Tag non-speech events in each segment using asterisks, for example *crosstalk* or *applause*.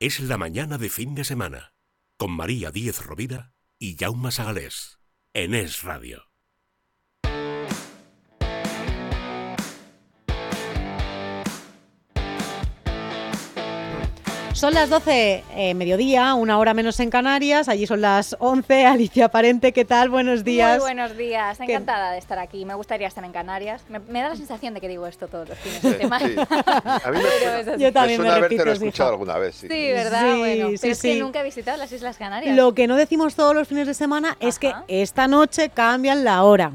Es la mañana de fin de semana, con María Díez Rovira y Jaume Sagalés, en Es Radio. Son las 12, eh, mediodía, una hora menos en Canarias. Allí son las 11. *laughs* Alicia Parente, ¿qué tal? Buenos días. Muy buenos días. Encantada de estar aquí. Me gustaría estar en Canarias. Me, da la sensación de que digo esto todos los fines de semana. Sí. A mí me, *laughs* Yo también me, suena haberte escuchado alguna vez. Sí, sí ¿verdad? bueno, pero es que nunca he visitado las Islas Canarias. Lo que no decimos todos los fines de semana es que esta noche cambian la hora.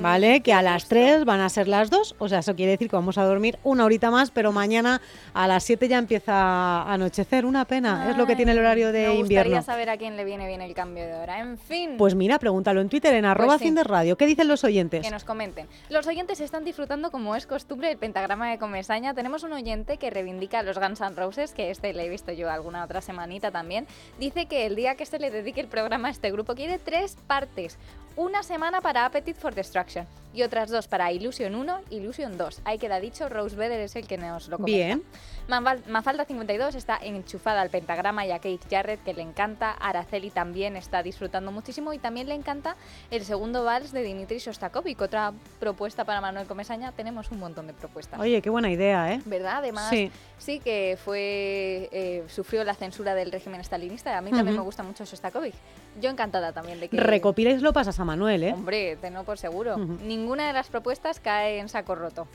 ¿Vale? Que a las 3 van a ser las 2. O sea, eso quiere decir que vamos a dormir una horita más, pero mañana a las 7 ya empieza a anochecer una pena. es lo que tiene el horario de invierno. Me gustaría saber a quién le viene bien el cambio de hora. En fin. Pues mira, pregúntalo en Twitter, en pues arroba fin de radio. ¿Qué dicen los oyentes? Que nos comenten. Los oyentes están disfrutando, como es costumbre, el pentagrama de Comesaña. Tenemos un oyente que reivindica a los Guns N' Roses, que este le he visto yo alguna otra semanita también. Dice que el día que se le dedique el programa a este grupo quiere tres partes una semana para Appetite for Destruction y otras dos para Illusion 1 Illusion 2. Ahí queda dicho, Rose Vedder es el que nos lo comenta. Bien. Mafalda 52 está enchufada al pentagrama y a Kate Jarrett, que le encanta. Araceli también está disfrutando muchísimo y también le encanta el segundo vals de Dimitri Shostakovich. Otra propuesta para Manuel Comesaña. Tenemos un montón de propuestas. Oye, qué buena idea, ¿eh? ¿Verdad? Además, sí, que fue eh, sufrió la censura del régimen stalinista. A mí también me gusta mucho Shostakovich. Yo encantada también de que... Recopiles lo pasas a Manuel, ¿eh? Hombre, tengo por seguro. Ninguna de las propuestas cae en saco roto.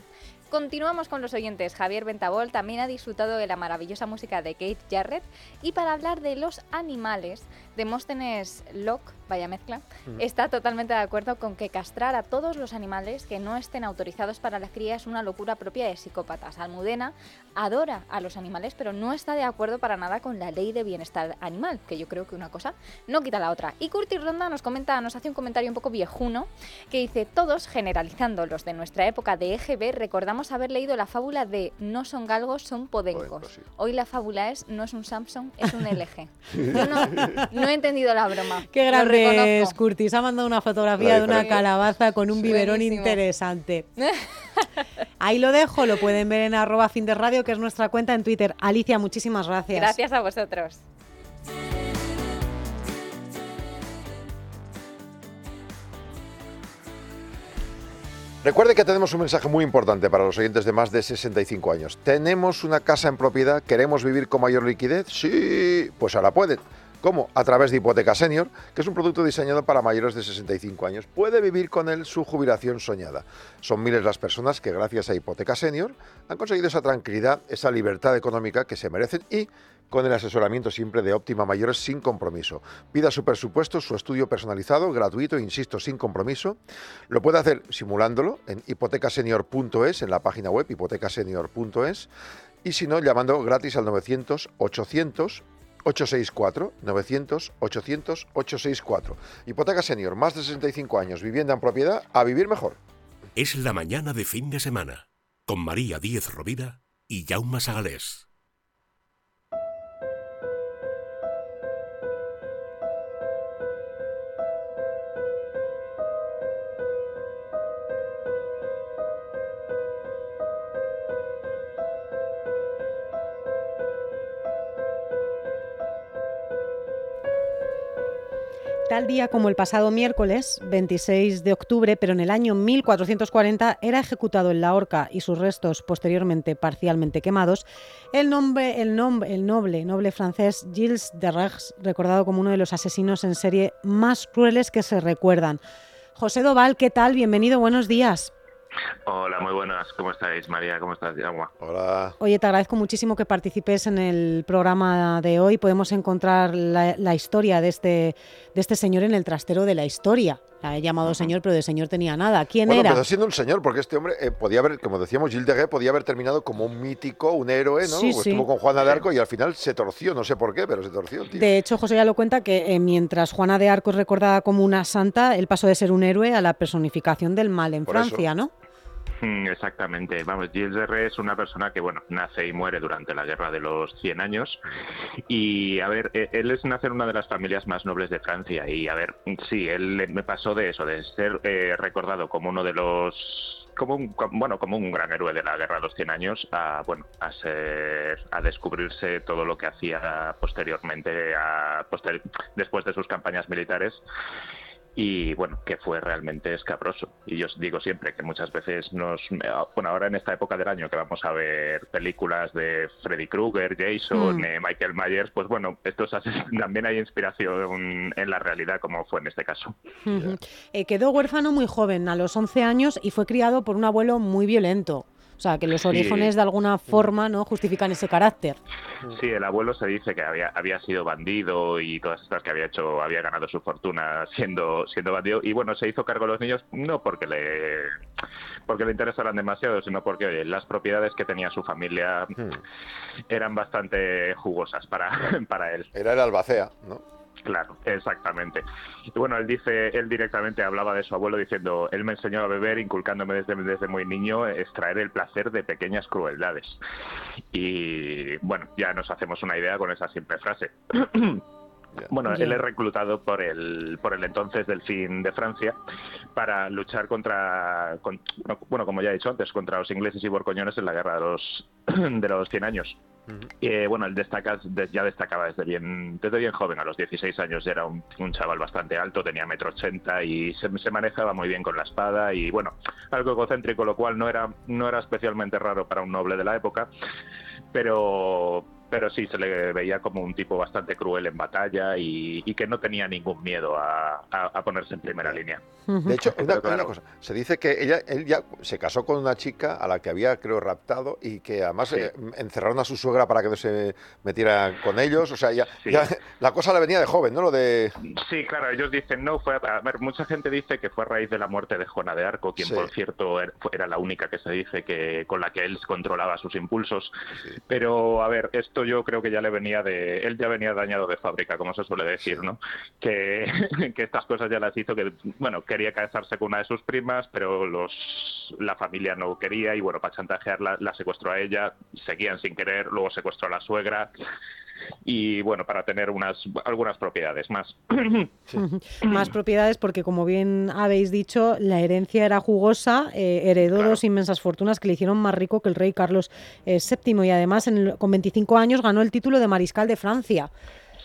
Continuamos con los oyentes. Javier Ventabol también ha disfrutado de la maravillosa música de Kate Jarrett. Y para hablar de los animales, Demóstenes Locke, vaya mezcla, está totalmente de acuerdo con que castrar a todos los animales que no estén autorizados para la cría es una locura propia de psicópatas. Almudena adora a los animales, pero no está de acuerdo para nada con la ley de bienestar animal, que yo creo que una cosa no quita la otra. Y Curtis Ronda nos comenta, nos hace un comentario un poco viejuno, que dice, todos, generalizando los de nuestra época de EGB, recordamos haber leído la fábula de no son galgos, son podencos. Hoy la fábula es no es un Samsung, es un *laughs* LG. Yo no no he entendido la broma. Qué grande es, Curtis. Ha mandado una fotografía de una calabaza con un biberón interesante. *laughs* Ahí lo dejo, lo pueden ver en arroba fin de radio, que es nuestra cuenta en Twitter. Alicia, muchísimas gracias. Gracias a vosotros. Recuerde que tenemos un mensaje muy importante para los oyentes de más de 65 años. ¿Tenemos una casa en propiedad? ¿Queremos vivir con mayor liquidez? Sí, pues ahora pueden. ¿Cómo? A través de Hipoteca Senior, que es un producto diseñado para mayores de 65 años. Puede vivir con él su jubilación soñada. Son miles las personas que gracias a Hipoteca Senior han conseguido esa tranquilidad, esa libertad económica que se merecen y con el asesoramiento siempre de Óptima Mayores sin compromiso. Pida su presupuesto, su estudio personalizado, gratuito, insisto, sin compromiso. Lo puede hacer simulándolo en hipotecasenior.es, en la página web hipotecasenior.es, y si no, llamando gratis al 900 800 864 900 800 864. Hipoteca Senior, más de 65 años, vivienda en propiedad, a vivir mejor. Es la mañana de fin de semana, con María Díez Rovira y Jaume Sagalés. Tal día como el pasado miércoles, 26 de octubre, pero en el año 1440, era ejecutado en la horca y sus restos posteriormente parcialmente quemados el, nombre, el, nombre, el noble, noble francés Gilles de Rex, recordado como uno de los asesinos en serie más crueles que se recuerdan. José Doval, ¿qué tal? Bienvenido, buenos días. Hola, muy buenas. ¿Cómo estáis, María? ¿Cómo estás, Yagua? Hola. Oye, te agradezco muchísimo que participes en el programa de hoy. Podemos encontrar la, historia de este, de este señor en el trastero de la historia. La he llamado señor, pero de señor tenía nada. ¿Quién bueno, era? Empezó siendo un señor, porque este hombre eh, podía haber, como decíamos, Gilles de podía haber terminado como un mítico, un héroe, ¿no? Sí, sí. Estuvo con Juana de Arco y al final se torció, no sé por qué, pero se torció, tío. De hecho, José ya lo cuenta que eh, mientras Juana de Arco es recordada como una santa, él pasó de ser un héroe a la personificación del mal en Francia, ¿no? *laughs* Exactamente. Vamos, Gilles de Rey es una persona que, bueno, nace y muere durante la Guerra de los 100 años. Y, a ver, e, él es nacer en una de las familias más nobles de Francia. Y, a ver, sí, él me pasó de eso, de ser eh, recordado como uno de los como un, bueno, como un gran héroe de la guerra de los 100 años, a, bueno, a, ser, a descubrirse todo lo que hacía posteriormente, a, después de sus campañas militares y bueno, que fue realmente escabroso. Y yo os digo siempre que muchas veces nos... Bueno, ahora en esta época del año que vamos a ver películas de Freddy Krueger, Jason, mm. eh, Michael Myers, pues bueno, estos *laughs* también hay inspiración en la realidad como fue en este caso. Eh, quedó huérfano muy joven, a los 11 años, y fue criado por un abuelo muy violento. O sea, que los orígenes de alguna forma no justifican ese carácter. Sí, el abuelo se dice que había, había sido bandido y todas estas que había hecho, había ganado su fortuna siendo, siendo bandido. Y bueno, se hizo cargo de los niños no porque le porque le interesaran demasiado, sino porque oye, las propiedades que tenía su familia hmm. eran bastante jugosas para, *laughs* para él. Era el albacea, ¿no? Claro, exactamente. Y bueno, él dice, él directamente hablaba de su abuelo diciendo, él me enseñó a beber inculcándome desde, desde muy niño extraer el placer de pequeñas crueldades. Y bueno, ya nos hacemos una idea con esa simple frase. *coughs* Bueno, él es reclutado por el, por el entonces Delfín de Francia para luchar contra, bueno, como ya he dicho antes, contra los ingleses y borcoñones en la guerra de los, *coughs* de los 100 años. Eh, bueno, él destaca, ya destacaba desde bien, desde bien joven, a los 16 años ya era un, chaval bastante alto, tenía metro ochenta y se, se, manejaba muy bien con la espada y bueno, algo egocéntrico, lo cual no era, no era especialmente raro para un noble de la época, pero pero sí se le veía como un tipo bastante cruel en batalla y, que no tenía ningún miedo a, ponerse en primera línea. De hecho, una, cosa, se dice que ella, él ya se casó con una chica a la que había, creo, raptado y que además eh, encerraron a su suegra para que no se metiera con ellos. O sea, ya, la cosa le venía de joven, ¿no? Lo de... Sí, claro, ellos dicen, no, fue a, ver, mucha gente dice que fue a raíz de la muerte de Juana de Arco, quien por cierto er, era la única que se dice que con la que él controlaba sus impulsos. Pero, a ver, esto yo creo que ya le venía de, él ya venía dañado de fábrica, como se suele decir, ¿no? Que, *laughs* que estas cosas ya las hizo, que, bueno, quería casarse con una de sus primas, pero los, la familia no quería y, bueno, para chantajearla, la secuestró a ella, seguían sin querer, luego secuestró a la suegra y bueno, para tener unas algunas propiedades más. *coughs* *coughs* Más propiedades porque como bien habéis dicho, la herencia era jugosa, eh, heredó dos inmensas fortunas que le hicieron más rico que el rey Carlos VII eh, y además con 25 años ganó el título de mariscal de Francia.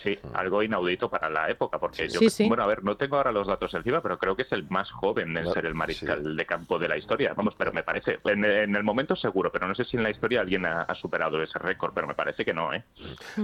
Sí, algo inaudito para la época, porque yo, bueno, a ver, no tengo ahora los datos encima, pero creo que es el más joven en ser el mariscal de campo de la historia. Vamos, pero me parece, en, el momento seguro, pero no sé si en la historia alguien ha, superado ese récord, pero me parece que no, ¿eh?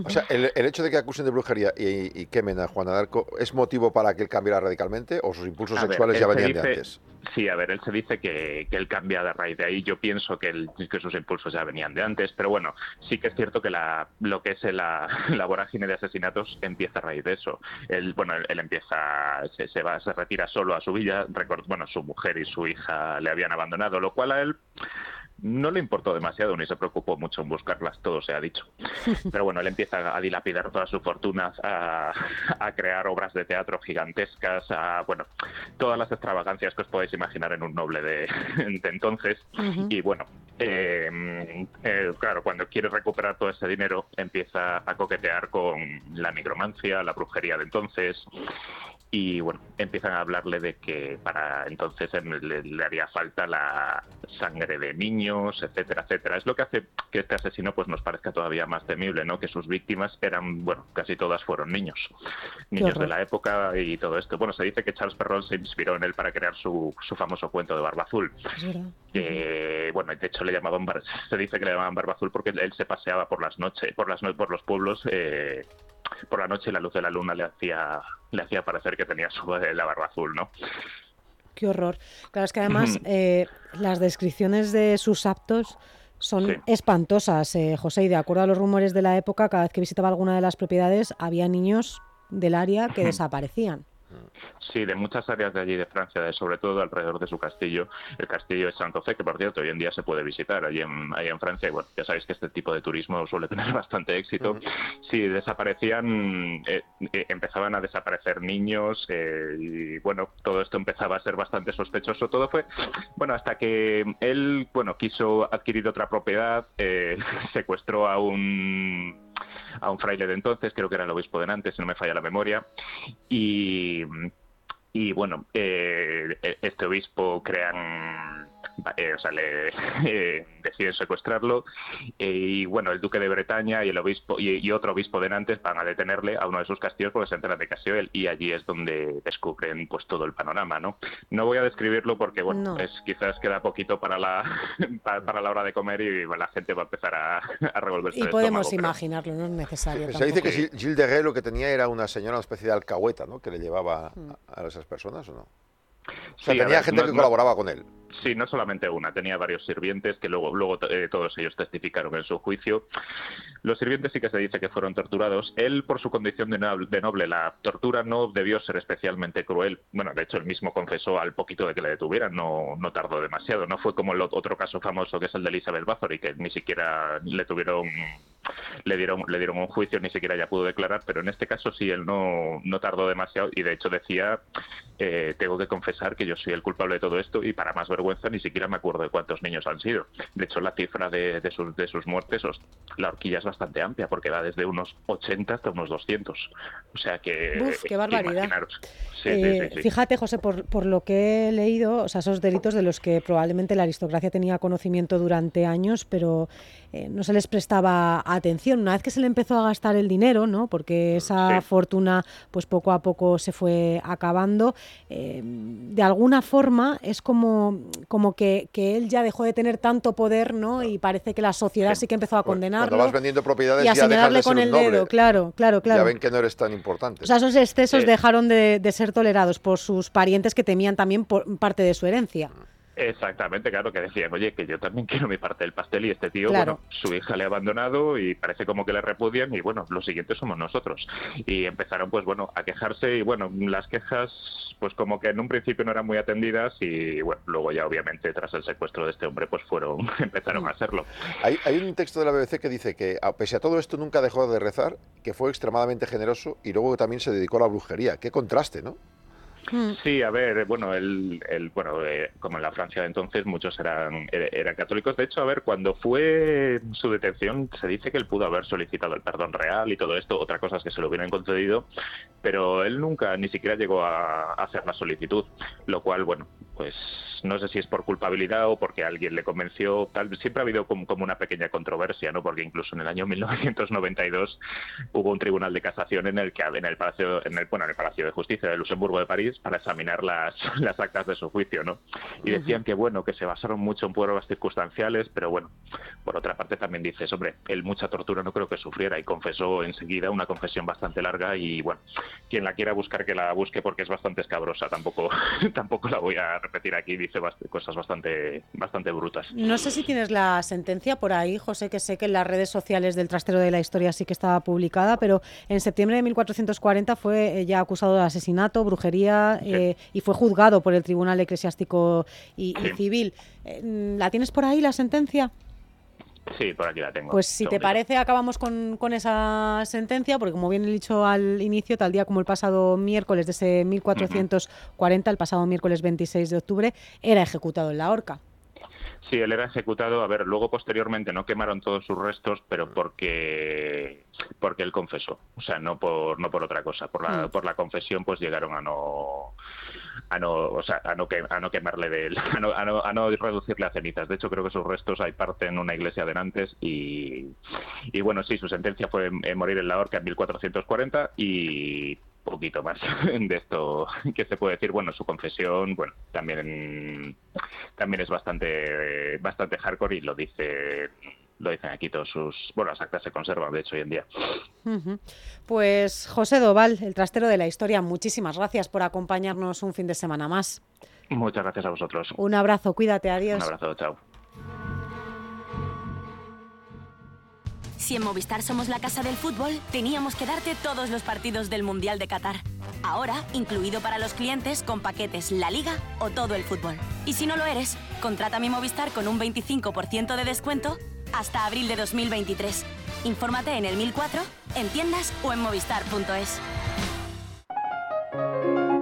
O sea, el, hecho de que acusen de brujería y, quemen a Juana de es motivo para que él cambiara radicalmente o sus impulsos sexuales ya venían de antes. Sí, a ver, él se dice que, él cambia de raíz de ahí. Yo pienso que, que sus impulsos ya venían de antes, pero bueno, sí que es cierto que la, lo que es la, *laughs* la vorágine de asesinatos empieza a raíz de eso. Él, bueno, él, empieza, se, se, va, se retira solo a su villa. bueno, su mujer y su hija le habían abandonado, lo cual a él no le importó demasiado ni se preocupó mucho en buscarlas, todo se ha dicho. *laughs* Pero bueno, él empieza a dilapidar todas sus fortunas, a, crear obras de teatro gigantescas, a, bueno, todas las extravagancias que os podéis imaginar en un noble de, *laughs* entonces. Y bueno, em, eh, claro, cuando quiere recuperar todo ese dinero, empieza a coquetear con la nigromancia, la brujería de entonces y bueno, empiezan a hablarle de que para entonces le, haría falta la sangre de niños, etcétera, etcétera. Es lo que hace que este asesino pues nos parezca todavía más temible, ¿no? Que sus víctimas eran, bueno, casi todas fueron niños, niños de la época y todo esto. Bueno, se dice que Charles Perrault se inspiró en él para crear su, su famoso cuento de Barba Azul. Que, bueno, de hecho le llamaban, se dice que le llamaban Barba Azul porque él se paseaba por las noches, por las por los pueblos eh, por la noche la luz de la luna le hacía, le hacía parecer que tenía su la barba azul, ¿no? Qué horror. Claro, es que además eh, las descripciones de sus actos son espantosas, eh, José, y de acuerdo a los rumores de la época, cada vez que visitaba alguna de las propiedades había niños del área que desaparecían. Sí, de muchas áreas de allí de Francia, sobre todo alrededor de su castillo, el castillo de Santo Fe, que por cierto hoy en día se puede visitar allí en, en Francia, y bueno, ya sabéis que este tipo de turismo suele tener *laughs* bastante éxito. Sí, desaparecían, eh, eh, empezaban a desaparecer niños, eh, y bueno, todo esto empezaba a ser bastante sospechoso. Todo fue, bueno, hasta que él, bueno, quiso adquirir otra propiedad, *laughs* secuestró a un a un fraile de entonces, creo que era el obispo de Nantes, si no me falla la memoria, y, y bueno, eh, este obispo crean o sea, le *laughs* deciden secuestrarlo y bueno, el duque de Bretaña y el obispo y, otro obispo de Nantes van a detenerle a uno de sus castillos porque se enteran de que ha sido él y allí es donde descubren pues todo el panorama, ¿no? No voy a describirlo porque bueno, es quizás queda poquito para la *laughs* para, la hora de comer y la gente va a empezar a, a revolverse. Y podemos imaginarlo, no es necesario. Se dice que Gilles de Gay lo que tenía era una señora, una especie de alcahueta, ¿no? Que le llevaba mm. a, esas personas, ¿o no? O sea, tenía gente que colaboraba con él. Sí, no solamente una, tenía varios sirvientes que luego, luego eh, todos ellos testificaron en su juicio. Los sirvientes sí que se dice que fueron torturados. Él, por su condición de noble, la tortura no debió ser especialmente cruel. Bueno, de hecho, él mismo confesó al poquito de que le detuvieran, no, no tardó demasiado. No fue como el otro caso famoso que es el de Elizabeth Bathory, que ni siquiera le tuvieron le dieron le dieron un juicio ni siquiera ya pudo declarar pero en este caso sí él no, no tardó demasiado y de hecho decía eh, tengo que confesar que yo soy el culpable de todo esto y para más vergüenza ni siquiera me acuerdo de cuántos niños han sido de hecho la cifra de, de sus de sus muertes la horquilla es bastante amplia porque va desde unos 80 hasta unos 200. O sea que... Uf, qué barbaridad. Eh, fíjate, José, por, por, lo que he leído, o sea, esos delitos de los que probablemente la aristocracia tenía conocimiento durante años, pero eh, no se les prestaba atención. Una vez que se le empezó a gastar el dinero, ¿no? porque esa fortuna pues poco a poco se fue acabando, eh, de alguna forma es como, como que, que, él ya dejó de tener tanto poder ¿no? y parece que la sociedad sí, que empezó a condenarlo. Cuando vas vendiendo propiedades y a señalarle con el dedo, claro, claro, claro. Ya ven que no eres tan importante. O sea, esos excesos dejaron de, de, ser tolerados por sus parientes que temían también por parte de su herencia. Exactamente, claro, que decían, oye, que yo también quiero mi parte del pastel y este tío, bueno, su hija le ha abandonado y parece como que le repudian y bueno, los siguientes somos nosotros. Y empezaron, pues bueno, a quejarse y bueno, las quejas, pues como que en un principio no eran muy atendidas y bueno, luego ya obviamente tras el secuestro de este hombre, pues fueron, *laughs* empezaron a hacerlo. Hay, hay un texto de la BBC que dice que, pese a todo esto, nunca dejó de rezar, que fue extremadamente generoso y luego también se dedicó a la brujería. Qué contraste, ¿no? Hmm. Sí, a ver, bueno, el, bueno, eh, como en la Francia de entonces muchos eran, er, eran católicos. De hecho, a ver, cuando fue su detención se dice que él pudo haber solicitado el perdón real y todo esto, otra cosa que se lo hubieran concedido, pero él nunca ni siquiera llegó a hacer la solicitud, lo cual, bueno, pues no sé si es por culpabilidad o porque alguien le convenció, tal, siempre ha habido como, una pequeña controversia, ¿no? Porque incluso en el año 1992 hubo un tribunal de casación en el que en el palacio en el bueno, en el Palacio de Justicia de Luxemburgo de París para examinar las, *laughs* las actas de su juicio, ¿no? Y decían que bueno, que se basaron mucho en pruebas circunstanciales, pero bueno, por otra parte también dices, hombre, él mucha tortura no creo que sufriera y confesó enseguida una confesión bastante larga y bueno, quien la quiera buscar que la busque porque es bastante escabrosa, tampoco *laughs* tampoco la voy a repetir aquí, dice cosas bastante, bastante brutas. No sé si tienes la sentencia por ahí, José, que sé que en las redes sociales del trastero de la historia sí que estaba publicada, pero en septiembre de 1440 fue eh, ya acusado de asesinato, brujería eh, y fue juzgado por el Tribunal Eclesiástico y, Civil. Eh, ¿La tienes por ahí la sentencia? Sí, por aquí la tengo. Pues si te parece, acabamos con, con, esa sentencia, porque como bien he dicho al inicio, tal día como el pasado miércoles de ese 1440, el pasado miércoles 26 de octubre, era ejecutado en la horca. Sí, él era ejecutado. A ver, luego posteriormente no quemaron todos sus restos, pero porque porque él confesó, o sea, no por no por otra cosa, por la mm. por la confesión, pues llegaron a no a no, o sea, a no, a no quemarle de él, *laughs* a no, a, no, a no reducirle a cenizas. De hecho, creo que sus restos hay parte en una iglesia de Nantes y, y bueno, sí, su sentencia fue morir en la horca en 1440 y poquito más *laughs* de esto que se puede decir. Bueno su confesión bueno también también es bastante bastante hardcore y lo dice lo dicen aquí todos sus bueno las actas se conservan de hecho hoy en día. Pues José Doval el trastero de la historia muchísimas gracias por acompañarnos un fin de semana más. Muchas gracias a vosotros. Un abrazo cuídate adiós. Un abrazo chao Si en Movistar somos la casa del fútbol, teníamos que darte todos los partidos del Mundial de Qatar. Ahora, incluido para los clientes con paquetes La Liga o todo el fútbol. Y si no lo eres, contrata mi Movistar con un 25% de descuento hasta abril de 2023. Infórmate en el 1004, en tiendas o en movistar.es.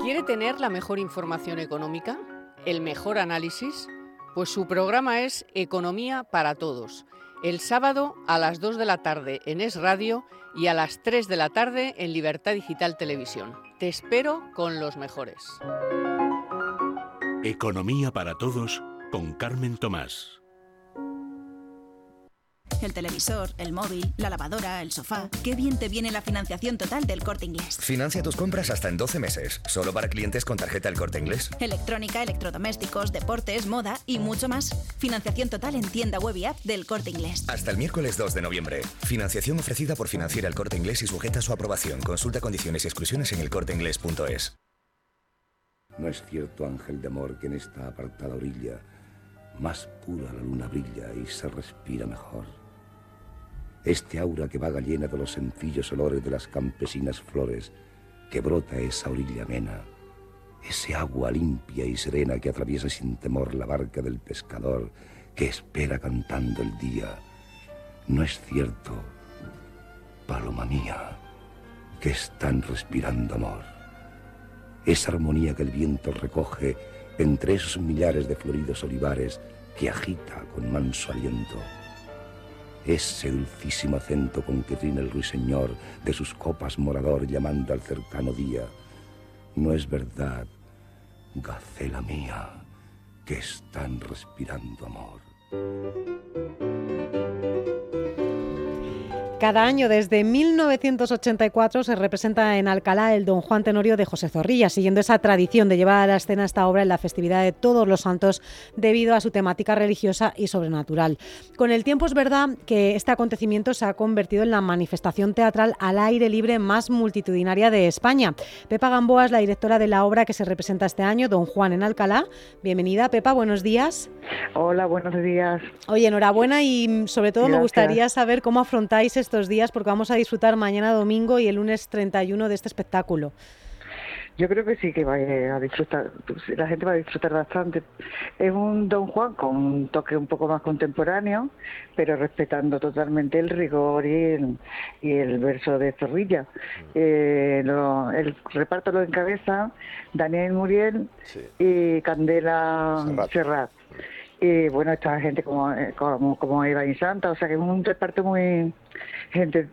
¿Quiere tener la mejor información económica? ¿El mejor análisis? Pues su programa es Economía para Todos el sábado a las 2 de la tarde en Es Radio y a las 3 de la tarde en Libertad Digital Televisión. Te espero con los mejores. Economía para todos con Carmen Tomás. El televisor, el móvil, la lavadora, el sofá. Qué bien te viene la financiación total del corte inglés. Financia tus compras hasta en 12 meses, solo para clientes con tarjeta el corte inglés. Electrónica, electrodomésticos, deportes, moda y mucho más. Financiación total en tienda web y app del corte inglés. Hasta el miércoles 2 de noviembre. Financiación ofrecida por Financiera el corte inglés y sujeta a su aprobación. Consulta condiciones y exclusiones en elcorteinglés.es. No es cierto, ángel de amor, que en esta apartada orilla más pura la luna brilla y se respira mejor. Este aura que vaga llena de los sencillos olores de las campesinas flores que brota esa orilla amena, ese agua limpia y serena que atraviesa sin temor la barca del pescador que espera cantando el día. No es cierto, paloma mía, que están respirando amor. Esa armonía que el viento recoge entre esos millares de floridos olivares que agita con manso aliento. Ese dulcísimo acento con que rina el ruiseñor de sus copas morador llamando al cercano día. No es verdad, gacela mía, que están respirando amor. Cada año desde 1984 se representa en Alcalá el Don Juan Tenorio de José Zorrilla, siguiendo esa tradición de llevar a la escena esta obra en la festividad de todos los santos debido a su temática religiosa y sobrenatural. Con el tiempo es verdad que este acontecimiento se ha convertido en la manifestación teatral al aire libre más multitudinaria de España. Pepa Gamboa es la directora de la obra que se representa este año, Don Juan en Alcalá. Bienvenida, Pepa, buenos días. Hola, buenos días. Oye, enhorabuena y sobre todo me gustaría saber cómo afrontáis estos días porque vamos a disfrutar mañana domingo y el lunes 31 de este espectáculo. Yo creo que sí que va a disfrutar, la gente va a disfrutar bastante. Es un Don Juan con un toque un poco más contemporáneo, pero respetando totalmente el rigor y el, verso de Zorrilla. Eh, el reparto lo encabeza Daniel Muriel y Candela Serrat y bueno, esta gente como, eh, como, como Eva y Santa, o sea que es un reparto muy, gente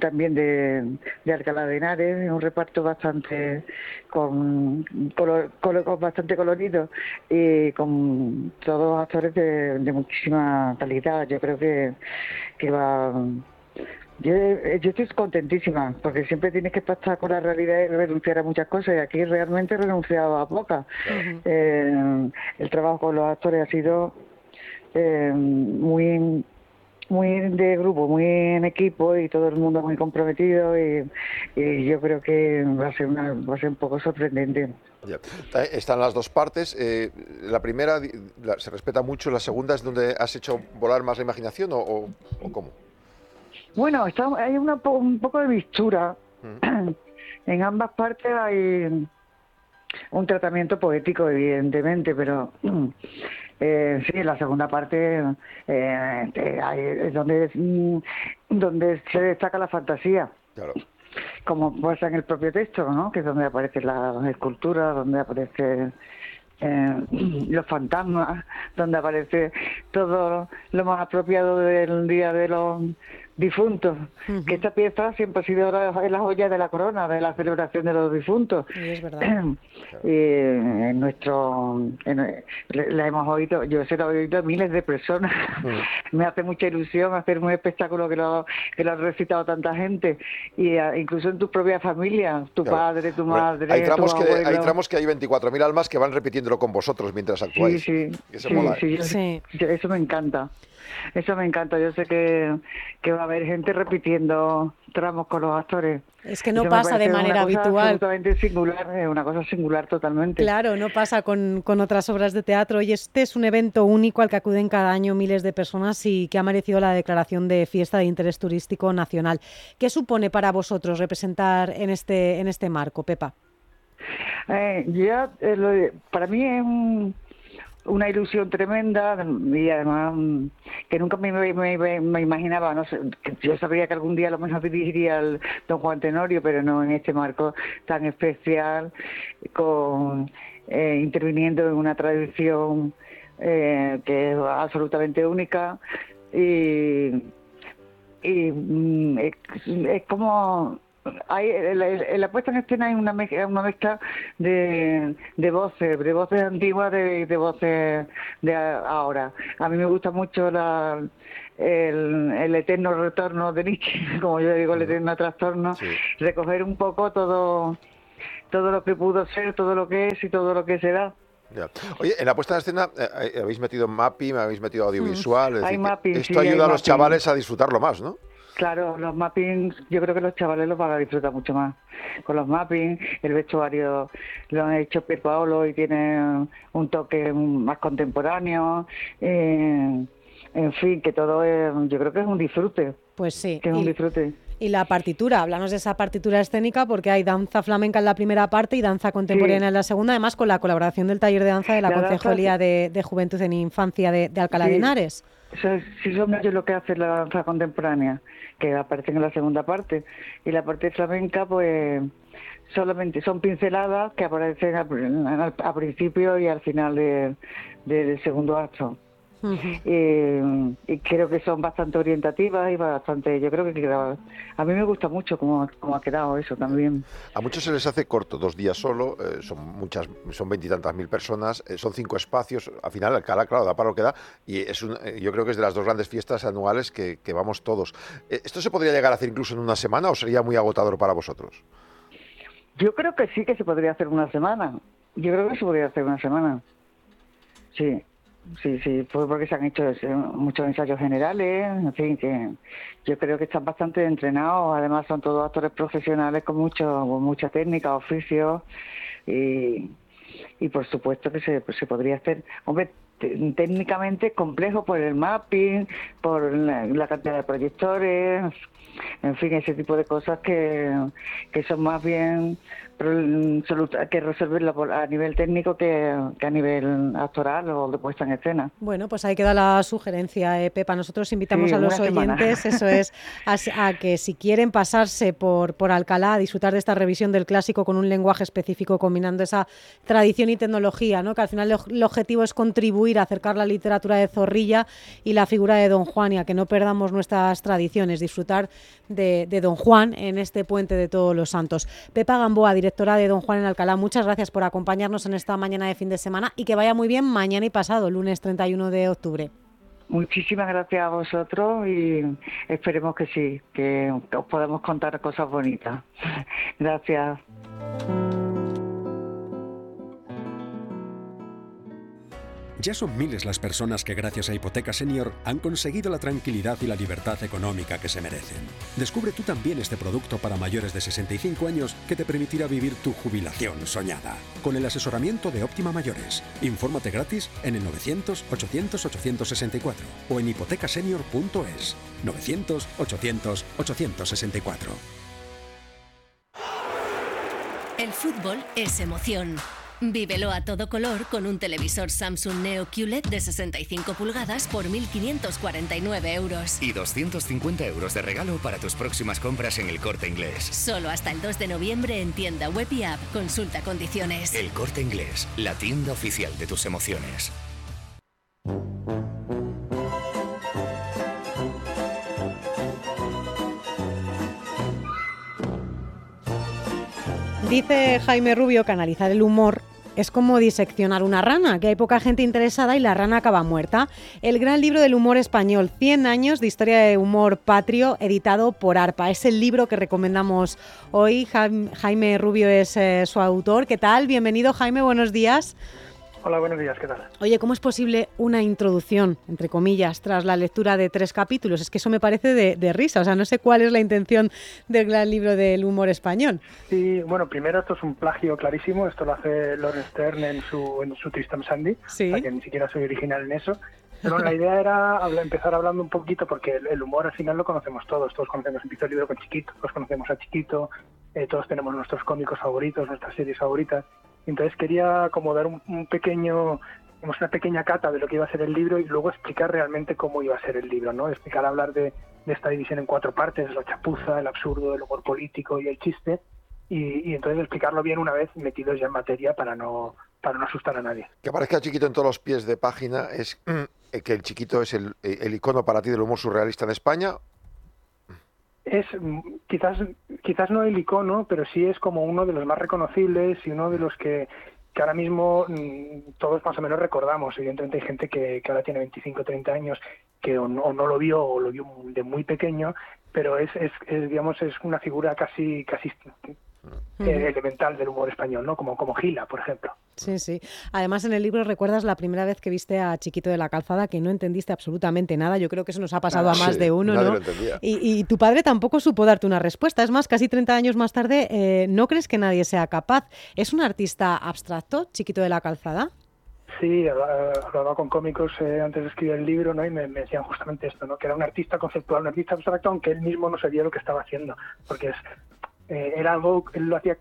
también de, de Alcalá de Henares, un reparto bastante con, color, bastante colorido y con todos actores de, de muchísima calidad. Yo creo que, que va yo, eh, yo estoy contentísima, porque siempre tienes que pasar con la realidad y renunciar a muchas cosas, y aquí realmente he renunciado a pocas. Eh, el trabajo con los actores ha sido eh, muy muy de grupo, muy en equipo y todo el mundo muy comprometido y, yo creo que va a ser una, va a ser un poco sorprendente. Están las dos partes. la primera se respeta mucho, la segunda es donde has hecho volar más la imaginación o, o cómo? Bueno, está, hay una, un poco de mistura. Mm. *clears throat* En ambas partes hay un tratamiento poético, evidentemente, pero *clears throat* eh, sí, la segunda parte eh, es donde, mm, donde se destaca la fantasía. Claro. Como pasa en el propio texto, ¿no? Que es donde aparece la escultura, donde aparece eh, *clears throat* los fantasmas, donde aparece todo lo más apropiado del Día de los Difuntos. Que esta pieza siempre ha sido la, la, joya de la corona, de la celebración de los difuntos. Y es verdad. *clears throat* y en nuestro. la hemos oído, yo se lo he oído a miles de personas. *laughs* Me hace mucha ilusión hacer un espectáculo que lo, que lo ha recitado tanta gente. y Incluso en tu propia familia, tu padre, tu madre. Hay tramos, que, hay tramos que hay 24.000 almas que van repitiéndolo con vosotros mientras actuáis. Sí, sí. sí, eso me encanta. Eso me encanta. Yo sé que, que va a haber gente repitiendo tramos con los actores. Es que no pasa de manera habitual. Absolutamente singular, es una cosa singular totalmente. Claro, no pasa con, con, otras obras de teatro y este es un evento único al que acuden cada año miles de personas y que ha merecido la declaración de fiesta de interés turístico nacional. ¿Qué supone para vosotros representar en este, en este marco, Pepa? Eh, ya, eh, para mí es un una ilusión tremenda y además mm, que nunca me, me, imaginaba, no sé, yo sabría que algún día a lo mejor dirigiría al don Juan Tenorio, pero no en este marco tan especial, con eh, interviniendo en una tradición eh, que es absolutamente única y, y mm, es, como hay, en, la, puesta en escena hay una mezcla, una mezcla de, de voces, de voces antiguas, de, de voces de ahora. A mí me gusta mucho la, el, el, eterno retorno de Nietzsche, *laughs* como yo digo, el eterno trastorno, recoger un poco todo, todo lo que pudo ser, todo lo que es y todo lo que será. Oye, en la puesta en escena eh, eh, habéis metido mapping, habéis metido audiovisual. esto ayuda a los chavales a disfrutarlo más, ¿no? Claro, los mappings, yo creo que los chavales los van a disfrutar mucho más. Con los mappings, el vestuario lo han hecho Pier Paolo y tiene un toque más contemporáneo. Eh, en fin, que todo es, yo creo que es un disfrute. Pues sí. Que es un disfrute. Y la partitura, háblanos de esa partitura escénica porque hay danza flamenca en la primera parte y danza contemporánea en la segunda, además con la colaboración del taller de danza de la, Concejalía de, Juventud en Infancia de, Alcalá de Henares. Eso, sí, son ellos lo que hace la danza contemporánea, que aparece en la segunda parte. Y la parte flamenca, pues solamente son pinceladas que aparecen al, principio y al final del segundo acto y creo que son bastante orientativas y bastante, yo creo que a mí me gusta mucho cómo, ha quedado eso también. A muchos se les hace corto, dos días solo, eh, son muchas, son veintitantas mil personas, eh, son cinco espacios, al final Alcalá, claro, da para lo que da, y es un, eh, yo creo que es de las dos grandes fiestas anuales que, que vamos todos. ¿Esto se podría llegar a hacer incluso en una semana o sería muy agotador para vosotros? Yo creo que sí que se podría hacer una semana. Yo creo que se podría hacer una semana. Sí. Sí, sí, fue porque se han hecho muchos ensayos generales, en fin, que yo creo que están bastante entrenados, además son todos actores profesionales con mucho mucha técnica, oficio y, y por supuesto que se, se podría hacer, hombre, técnicamente complejo por el mapping, por la, cantidad de proyectores, en fin, ese tipo de cosas que, que son más bien que resolverlo a nivel técnico que, a nivel actoral o de puesta en escena. Bueno, pues ahí queda la sugerencia, eh, Pepa. Nosotros invitamos a los oyentes, eso es, a, que si quieren pasarse por, por Alcalá a disfrutar de esta revisión del clásico con un lenguaje específico, combinando esa tradición y tecnología, ¿no? que al final el objetivo es contribuir a acercar la literatura de Zorrilla y la figura de Don Juan y a que no perdamos nuestras tradiciones, disfrutar de, de Don Juan en este puente de todos los santos. Pepa Gamboa, directora de Don Juan en Alcalá. Muchas gracias por acompañarnos en esta mañana de fin de semana y que vaya muy bien mañana y pasado, lunes 31 de octubre. Muchísimas gracias a vosotros y esperemos que sí, que os podamos contar cosas bonitas. *laughs* Gracias. Ya son miles las personas que gracias a Hipoteca Senior han conseguido la tranquilidad y la libertad económica que se merecen. Descubre tú también este producto para mayores de 65 años que te permitirá vivir tu jubilación soñada. Con el asesoramiento de Óptima Mayores. Infórmate gratis en el 900-800-864 o en hipotecasenior.es. 900-800-864. El fútbol es emoción. Vívelo a todo color con un televisor Samsung Neo QLED de 65 pulgadas por 1.549 euros. Y 250 euros de regalo para tus próximas compras en el corte inglés. Solo hasta el 2 de noviembre en tienda web y app. Consulta condiciones. El corte inglés, la tienda oficial de tus emociones. Dice Jaime Rubio que analizar el humor es como diseccionar una rana, que hay poca gente interesada y la rana acaba muerta. El gran libro del humor español, 100 años de historia de humor patrio, editado por ARPA. Es el libro que recomendamos hoy. Jaime Rubio es eh, su autor. ¿Qué tal? Bienvenido, Jaime. Buenos días. Hola, buenos días, ¿qué tal? Oye, ¿cómo es posible una introducción, entre comillas, tras la lectura de tres capítulos? Es que eso me parece de, risa, o sea, no sé cuál es la intención del gran libro del humor español. Sí, bueno, primero esto es un plagio clarísimo, esto lo hace Lawrence Stern en su, en su Tristam Sandy, ¿Sí? que ni siquiera soy original en eso. Pero la idea era empezar hablando un poquito, porque el, humor al final lo conocemos todos, todos conocemos, el libro con Chiquito, todos conocemos a Chiquito, eh, todos tenemos nuestros cómicos favoritos, nuestras series favoritas, entonces quería como dar un, pequeño una pequeña cata de lo que iba a ser el libro y luego explicar realmente cómo iba a ser el libro, ¿no? Explicar, hablar de, esta división en cuatro partes, la chapuza, el absurdo, el humor político y el chiste, y, entonces explicarlo bien una vez metidos ya en materia para no, para no asustar a nadie. Que aparezca chiquito en todos los pies de página es mm, *clears throat* que el chiquito es el, el icono para ti del humor surrealista en España es quizás quizás no el icono, pero sí es como uno de los más reconocibles y uno de los que, que ahora mismo mm, todos más o menos recordamos. Evidentemente hay gente que, que ahora tiene 25 30 años que o no, lo vio o lo vio de muy pequeño, pero es, es, es digamos es una figura casi casi eh, elemental del humor español, ¿no? Como, como Gila, por ejemplo. Sí, sí. Además, en el libro recuerdas la primera vez que viste a Chiquito de la Calzada, que no entendiste absolutamente nada. Yo creo que eso nos ha pasado a más de uno, ¿no? Y, tu padre tampoco supo darte una respuesta. Es más, casi 30 años más tarde, eh, ¿no crees que nadie sea capaz? ¿Es un artista abstracto, Chiquito de la Calzada? Sí, hablaba con cómicos eh, antes de escribir el libro, ¿no? Y me, me, decían justamente esto, ¿no? Que era un artista conceptual, un artista abstracto, aunque él mismo no sabía lo que estaba haciendo, porque es eh, era algo, él lo hacía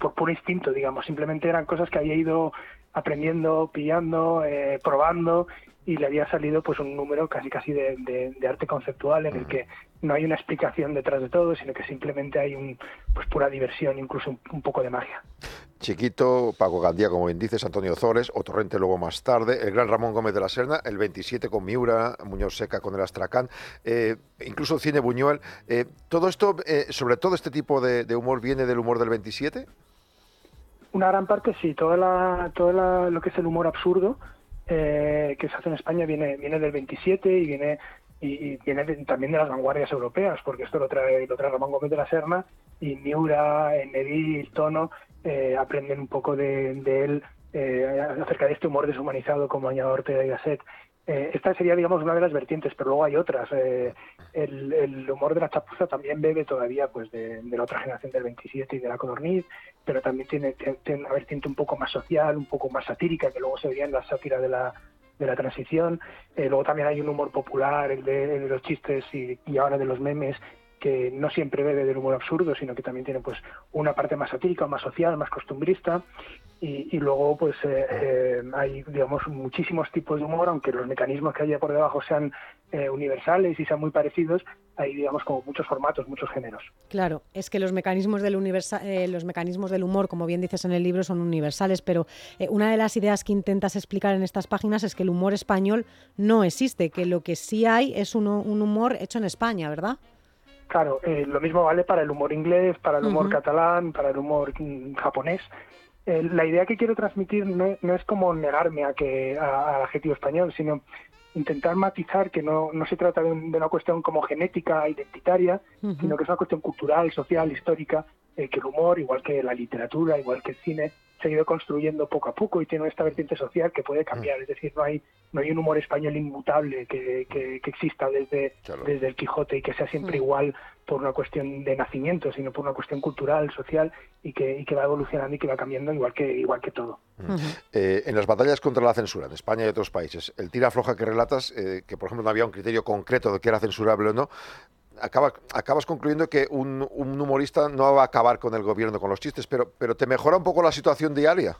por puro instinto, digamos, simplemente eran cosas que había ido aprendiendo, pillando, eh, probando y le había salido pues un número casi casi de, arte conceptual en el que no hay una explicación detrás de todo, sino que simplemente hay un, pues pura diversión, incluso un, poco de magia. Chiquito, Paco Gandía, como bien dices, Antonio Zores, o Torrente luego más tarde, el gran Ramón Gómez de la Serna, el 27 con Miura, Muñoz Seca con el Astracán, eh, incluso Cine Buñuel. Eh, ¿Todo esto, eh, sobre todo este tipo de, de humor, viene del humor del 27? Una gran parte sí, toda la, toda lo que es el humor absurdo eh, que se hace en España viene, viene del 27 y viene y, viene también de las vanguardias europeas, porque esto lo trae, lo trae Ramón Gómez de la Serna y Miura, Neville, Tono eh, aprenden un poco de, él eh, acerca de este humor deshumanizado como añade Ortega y Gasset. Eh, esta sería, digamos, una de las vertientes, pero luego hay otras. Eh, el, humor de la chapuza también bebe todavía pues de, la otra generación del 27 y de la Codorniz, pero también tiene, tiene, una vertiente un poco más social, un poco más satírica, que luego se veía en la sátira de la, de la transición. Eh, luego también hay un humor popular, el de, los chistes y, ahora de los memes, que no siempre bebe del humor absurdo, sino que también tiene pues una parte más satírica, más social, más costumbrista. Y, luego pues eh, eh, hay digamos muchísimos tipos de humor aunque los mecanismos que haya por debajo sean eh, universales y sean muy parecidos hay digamos como muchos formatos muchos géneros. Claro es que los mecanismos del universal los mecanismos del humor como bien dices en el libro son universales pero una de las ideas que intentas explicar en estas páginas es que el humor español no existe que lo que sí hay es un, un humor hecho en España verdad Claro, lo mismo vale para el humor inglés, para el humor catalán, para el humor mm, japonés la idea que quiero transmitir no, es como negarme a que al adjetivo español, sino intentar matizar que no, no se trata de, una cuestión como genética, identitaria, sino que es una cuestión cultural, social, histórica, eh, que el humor, igual que la literatura, igual que el cine, se ha ido construyendo poco a poco y tiene esta vertiente social que puede cambiar. Mm. Es decir, no hay, no hay un humor español inmutable que, que, exista desde, desde el Quijote y que sea siempre mm. igual por una cuestión de nacimiento, sino por una cuestión cultural, social y que, y que va evolucionando y que va cambiando igual que, igual que todo. Mm. Eh, en las batallas contra la censura en España y otros países, el tira floja que relatas, eh, que por ejemplo no había un criterio concreto de que era censurable o no, acabas concluyendo que un, humorista no va a acabar con el gobierno, con los chistes, pero, pero te mejora un poco la situación diaria.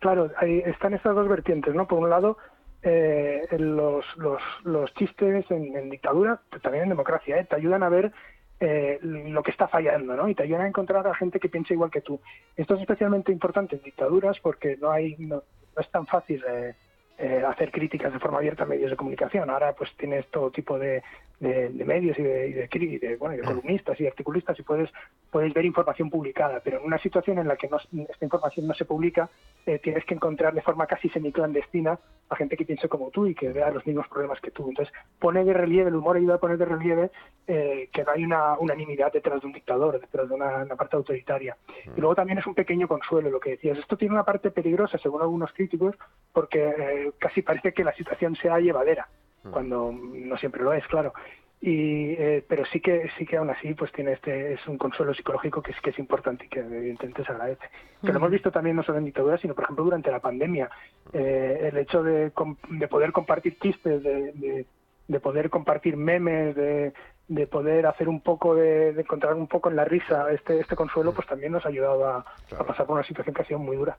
Claro, ahí están estas dos vertientes, ¿no? Por un lado, eh, los, los, los, chistes en, dictadura, también en democracia, ¿eh? te ayudan a ver eh, lo que está fallando, ¿no? Y te ayudan a encontrar a gente que piensa igual que tú. Esto es especialmente importante en dictaduras porque no hay no, es tan fácil eh, eh, hacer críticas de forma abierta a medios de comunicación. Ahora pues tienes todo tipo de, de, medios y de, y de, bueno, de, columnistas y articulistas y puedes, puedes ver información publicada, pero en una situación en la que no, esta información no se publica, eh, tienes que encontrar de forma casi semiclandestina a gente que piense como tú y que vea los mismos problemas que tú. Entonces, pone de relieve, el humor ayuda a poner de relieve eh, que no hay una unanimidad detrás de un dictador, detrás de una, parte autoritaria. Y luego también es un pequeño consuelo lo que decías. Esto tiene una parte peligrosa, según algunos críticos, porque casi parece que la situación sea llevadera cuando no siempre lo es, claro. Y, eh, pero sí que sí que aún así pues tiene este es un consuelo psicológico que es que es importante y que evidentemente se agradece. Que lo hemos visto también no solo en dictaduras sino por ejemplo durante la pandemia. Eh, el hecho de, de, poder compartir chistes de, de, poder compartir memes de, de poder hacer un poco de, encontrar un poco en la risa este este consuelo pues también nos ha ayudado a, pasar por una situación que ha sido muy dura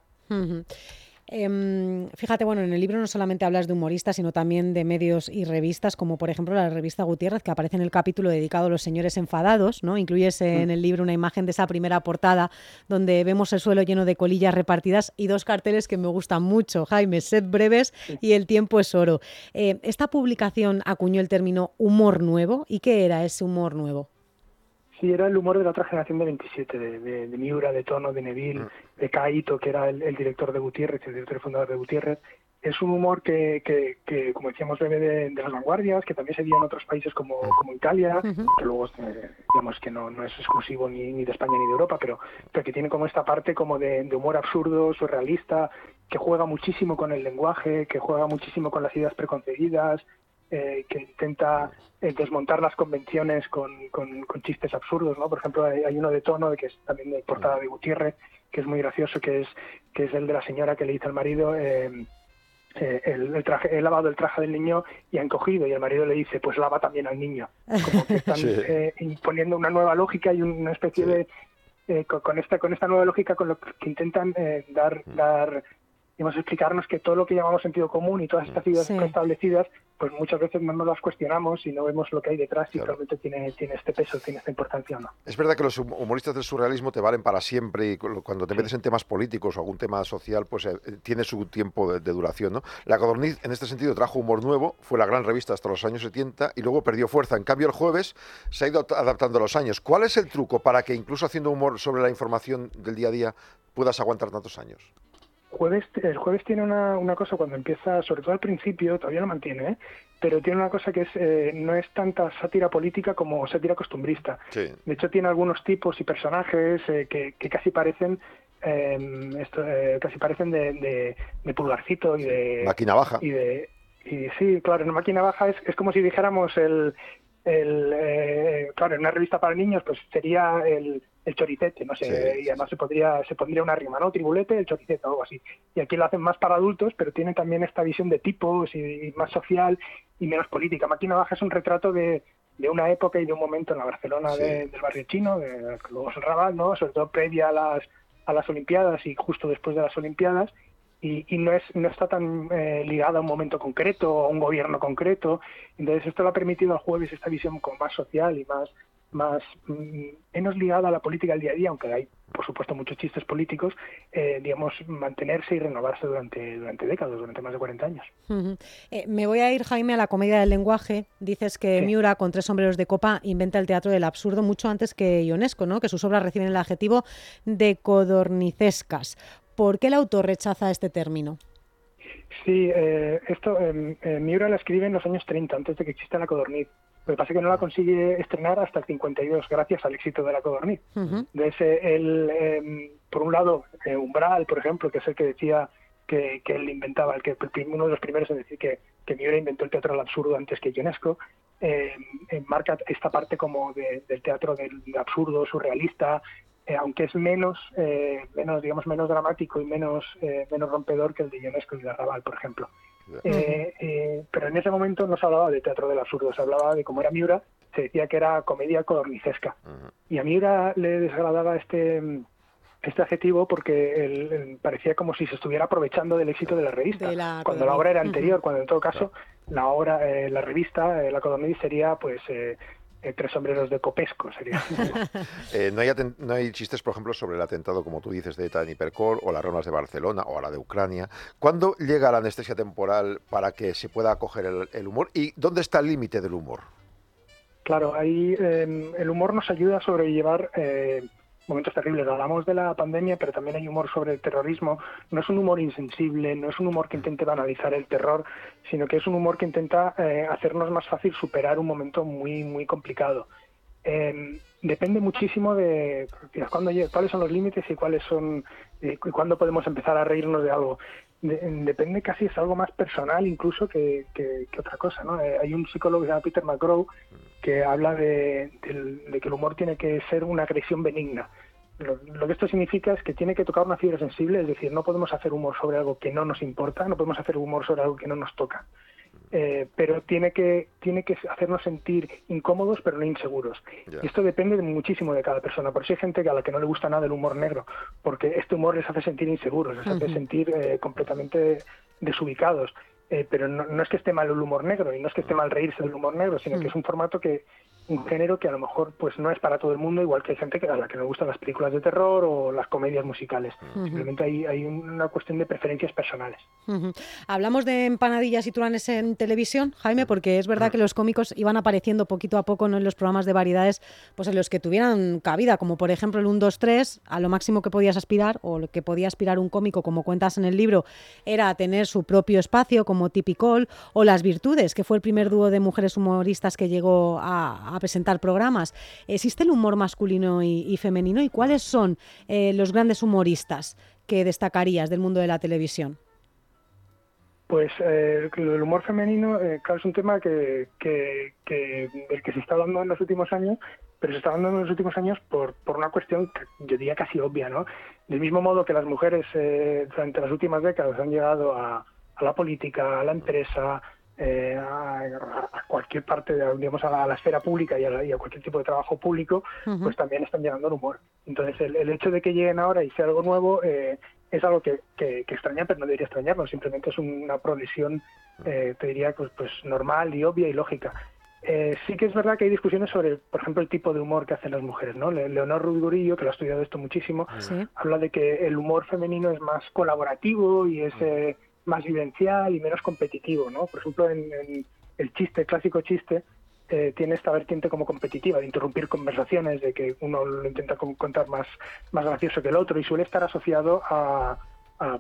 Em, fíjate, bueno, en el libro no solamente hablas de humoristas, sino también de medios y revistas, como por ejemplo la revista Gutiérrez, que aparece en el capítulo dedicado a los señores enfadados, ¿no? Incluyes en mm. el libro una imagen de esa primera portada donde vemos el suelo lleno de colillas repartidas y dos carteles que me gustan mucho, Jaime, sed breves y el tiempo es oro. Eh, esta publicación acuñó el término humor nuevo. ¿Y qué era ese humor nuevo? Sí, era el humor de la otra generación de 27, de, de, Miura, de Tono, de Neville, mm. de Kaito, que era el, director de Gutiérrez, el director y fundador de Gutiérrez. Es un humor que, que, como decíamos, bebe de, las vanguardias, que también se vio en otros países como, mm. como Italia, que luego, eh, digamos, que no, no es exclusivo ni, ni, de España ni de Europa, pero, pero que tiene como esta parte como de, humor absurdo, surrealista, que juega muchísimo con el lenguaje, que juega muchísimo con las ideas preconcebidas, eh, que intenta eh, desmontar las convenciones con, con, chistes absurdos, ¿no? Por ejemplo, hay, uno de tono, que es también de portada de Gutiérrez, que es muy gracioso, que es, que es el de la señora que le dice al marido... Eh, el, traje, he lavado el traje del niño y ha encogido y el marido le dice pues lava también al niño como que están *laughs* imponiendo una nueva lógica y una especie de con, esta con esta nueva lógica con lo que intentan dar mm. dar digamos, explicarnos que todo lo que llamamos sentido común y todas estas ideas establecidas, pues muchas veces no nos las cuestionamos y no vemos lo que hay detrás y realmente tiene, tiene este peso, tiene esta importancia o no. Es verdad que los humoristas del surrealismo te valen para siempre y cuando te metes en temas políticos o algún tema social, pues eh, tiene su tiempo de, duración, ¿no? La Codorniz, en este sentido, trajo humor nuevo, fue la gran revista hasta los años 70 y luego perdió fuerza. En cambio, el jueves se ha ido adaptando a los años. ¿Cuál es el truco para que incluso haciendo humor sobre la información del día a día puedas aguantar tantos años? Jueves, el jueves tiene una, una, cosa cuando empieza, sobre todo al principio, todavía lo mantiene, ¿eh? pero tiene una cosa que es eh, no es tanta sátira política como sátira costumbrista. De hecho, tiene algunos tipos y personajes eh, que, que, casi parecen em, esto, casi parecen de, de, pulgarcito y de máquina baja. Y de y sí, claro, en máquina baja es, es como si dijéramos el, el claro, en una revista para niños pues sería el el choricete, no sé, y además se podría, se pondría una rima, ¿no? Tribulete, el choricete o algo así. Y aquí lo hacen más para adultos, pero tiene también esta visión de tipos y, más social y menos política. Máquina Baja es un retrato de, de una época y de un momento en la Barcelona del barrio chino, de, luego el Rabat, ¿no? Sobre todo previa a las, a las Olimpiadas y justo después de las Olimpiadas. Y, y, no, es, no está tan eh, ligada a un momento concreto o a un gobierno concreto. Entonces esto le ha permitido al jueves esta visión como más social y más, más mm, menos ligada a la política del día a día, aunque hay por supuesto muchos chistes políticos, eh, digamos, mantenerse y renovarse durante, durante décadas, durante más de 40 años. Eh, me voy a ir, Jaime, a la comedia del lenguaje. Dices que Miura, con tres sombreros de copa, inventa el teatro del absurdo mucho antes que Ionesco, ¿no? que sus obras reciben el adjetivo de codornicescas. ¿Por qué el autor rechaza este término? Sí, eh, esto Miura la escribe en los años 30, antes de que exista la codorniz. Lo que pasa es que no la consigue estrenar hasta el 52 gracias al éxito de la Codorniz. el, em, por un lado, eh, Umbral, por ejemplo, que es el que decía que, él inventaba, el que uno de los primeros en decir que, que Miura inventó el teatro del absurdo antes que Ionesco, em, marca esta parte como del teatro del absurdo, surrealista, eh, aunque es menos, eh, menos, digamos, menos dramático y menos, menos rompedor que el de Ionesco y de Arrabal, por ejemplo. Eh, eh, pero en ese momento no se hablaba de teatro del absurdo, se hablaba de cómo era Miura, se decía que era comedia codornicesca. Y a Miura le desagradaba este este adjetivo porque él, parecía como si se estuviera aprovechando del éxito de la revista, cuando la obra era anterior, cuando en todo caso la obra, eh, la revista, la Codorniz sería pues eh, tres sombreros de copesco sería. *laughs* Eh, no, hay no hay chistes, por ejemplo, sobre el atentado, como tú dices, de ETA en Hipercor, o las Ronas de Barcelona, o la de Ucrania. ¿Cuándo llega la anestesia temporal para que se pueda acoger el, humor? ¿Y dónde está el límite del humor? Claro, ahí em, el humor nos ayuda a sobrellevar eh, momentos terribles. Hablamos de la pandemia, pero también hay humor sobre el terrorismo. No es un humor insensible, no es un humor que intente banalizar el terror, sino que es un humor que intenta eh, hacernos más fácil superar un momento muy, muy complicado. Em, depende muchísimo de cuándo, cuáles son los límites y cuáles son y cuándo podemos empezar a reírnos de algo. Depende casi, es algo más personal incluso que, que, otra cosa. ¿no? Eh, hay un psicólogo que se llama Peter McGraw que habla de, que el humor tiene que ser una agresión benigna. Lo, que esto significa es que tiene que tocar una fibra sensible, es decir, no podemos hacer humor sobre algo que no nos importa, no podemos hacer humor sobre algo que no nos toca. Eh, pero tiene que, tiene que hacernos sentir incómodos pero no inseguros. Y esto depende muchísimo de cada persona. Por eso hay gente a la que no le gusta nada el humor negro, porque este humor les hace sentir inseguros, les hace sentir eh, completamente desubicados. Eh, pero no, es que esté mal el humor negro y no es que esté mal reírse del humor negro, sino que es un formato que, un género que a lo mejor pues no es para todo el mundo, igual que hay gente que a la que le gustan las películas de terror o las comedias musicales. Simplemente hay, hay una cuestión de preferencias personales. Hablamos de empanadillas y turanes en televisión, Jaime, porque es verdad que los cómicos iban apareciendo poquito a poco ¿no? en los programas de variedades, pues en los que tuvieran cabida, como por ejemplo el 1, 2, 3, a lo máximo que podías aspirar, o lo que podía aspirar un cómico, como cuentas en el libro, era tener su propio espacio, como Tipicol, o Las Virtudes, que fue el primer dúo de mujeres humoristas que llegó a presentar programas. ¿Existe el humor masculino y, femenino? ¿Y cuáles son eh, los grandes humoristas que destacarías del mundo de la televisión? Pues eh, el humor femenino, eh, claro, es un tema que, que, que se está hablando en los últimos años, pero se está hablando en los últimos años por, por una cuestión yo diría casi obvia, ¿no? Del mismo modo que las mujeres durante las últimas décadas han llegado a la política, a la empresa, eh, a, cualquier parte, de, digamos, a la, esfera pública y a, cualquier tipo de trabajo público, pues también están llegando al humor. Entonces, el, hecho de que lleguen ahora y sea algo nuevo eh, es algo que, que, extraña, pero no debería extrañarlo, simplemente es una progresión, eh, te diría, pues, pues normal y obvia y lógica. sí que es verdad que hay discusiones sobre, por ejemplo, el tipo de humor que hacen las mujeres. ¿no? Leonor Rudgurillo, que lo ha estudiado esto muchísimo, habla de que el humor femenino es más colaborativo y es más vivencial y menos competitivo, ¿no? Por ejemplo, en, el chiste, el clásico chiste, eh, tiene esta vertiente como competitiva, de interrumpir conversaciones, de que uno lo intenta contar más, más gracioso que el otro y suele estar asociado a,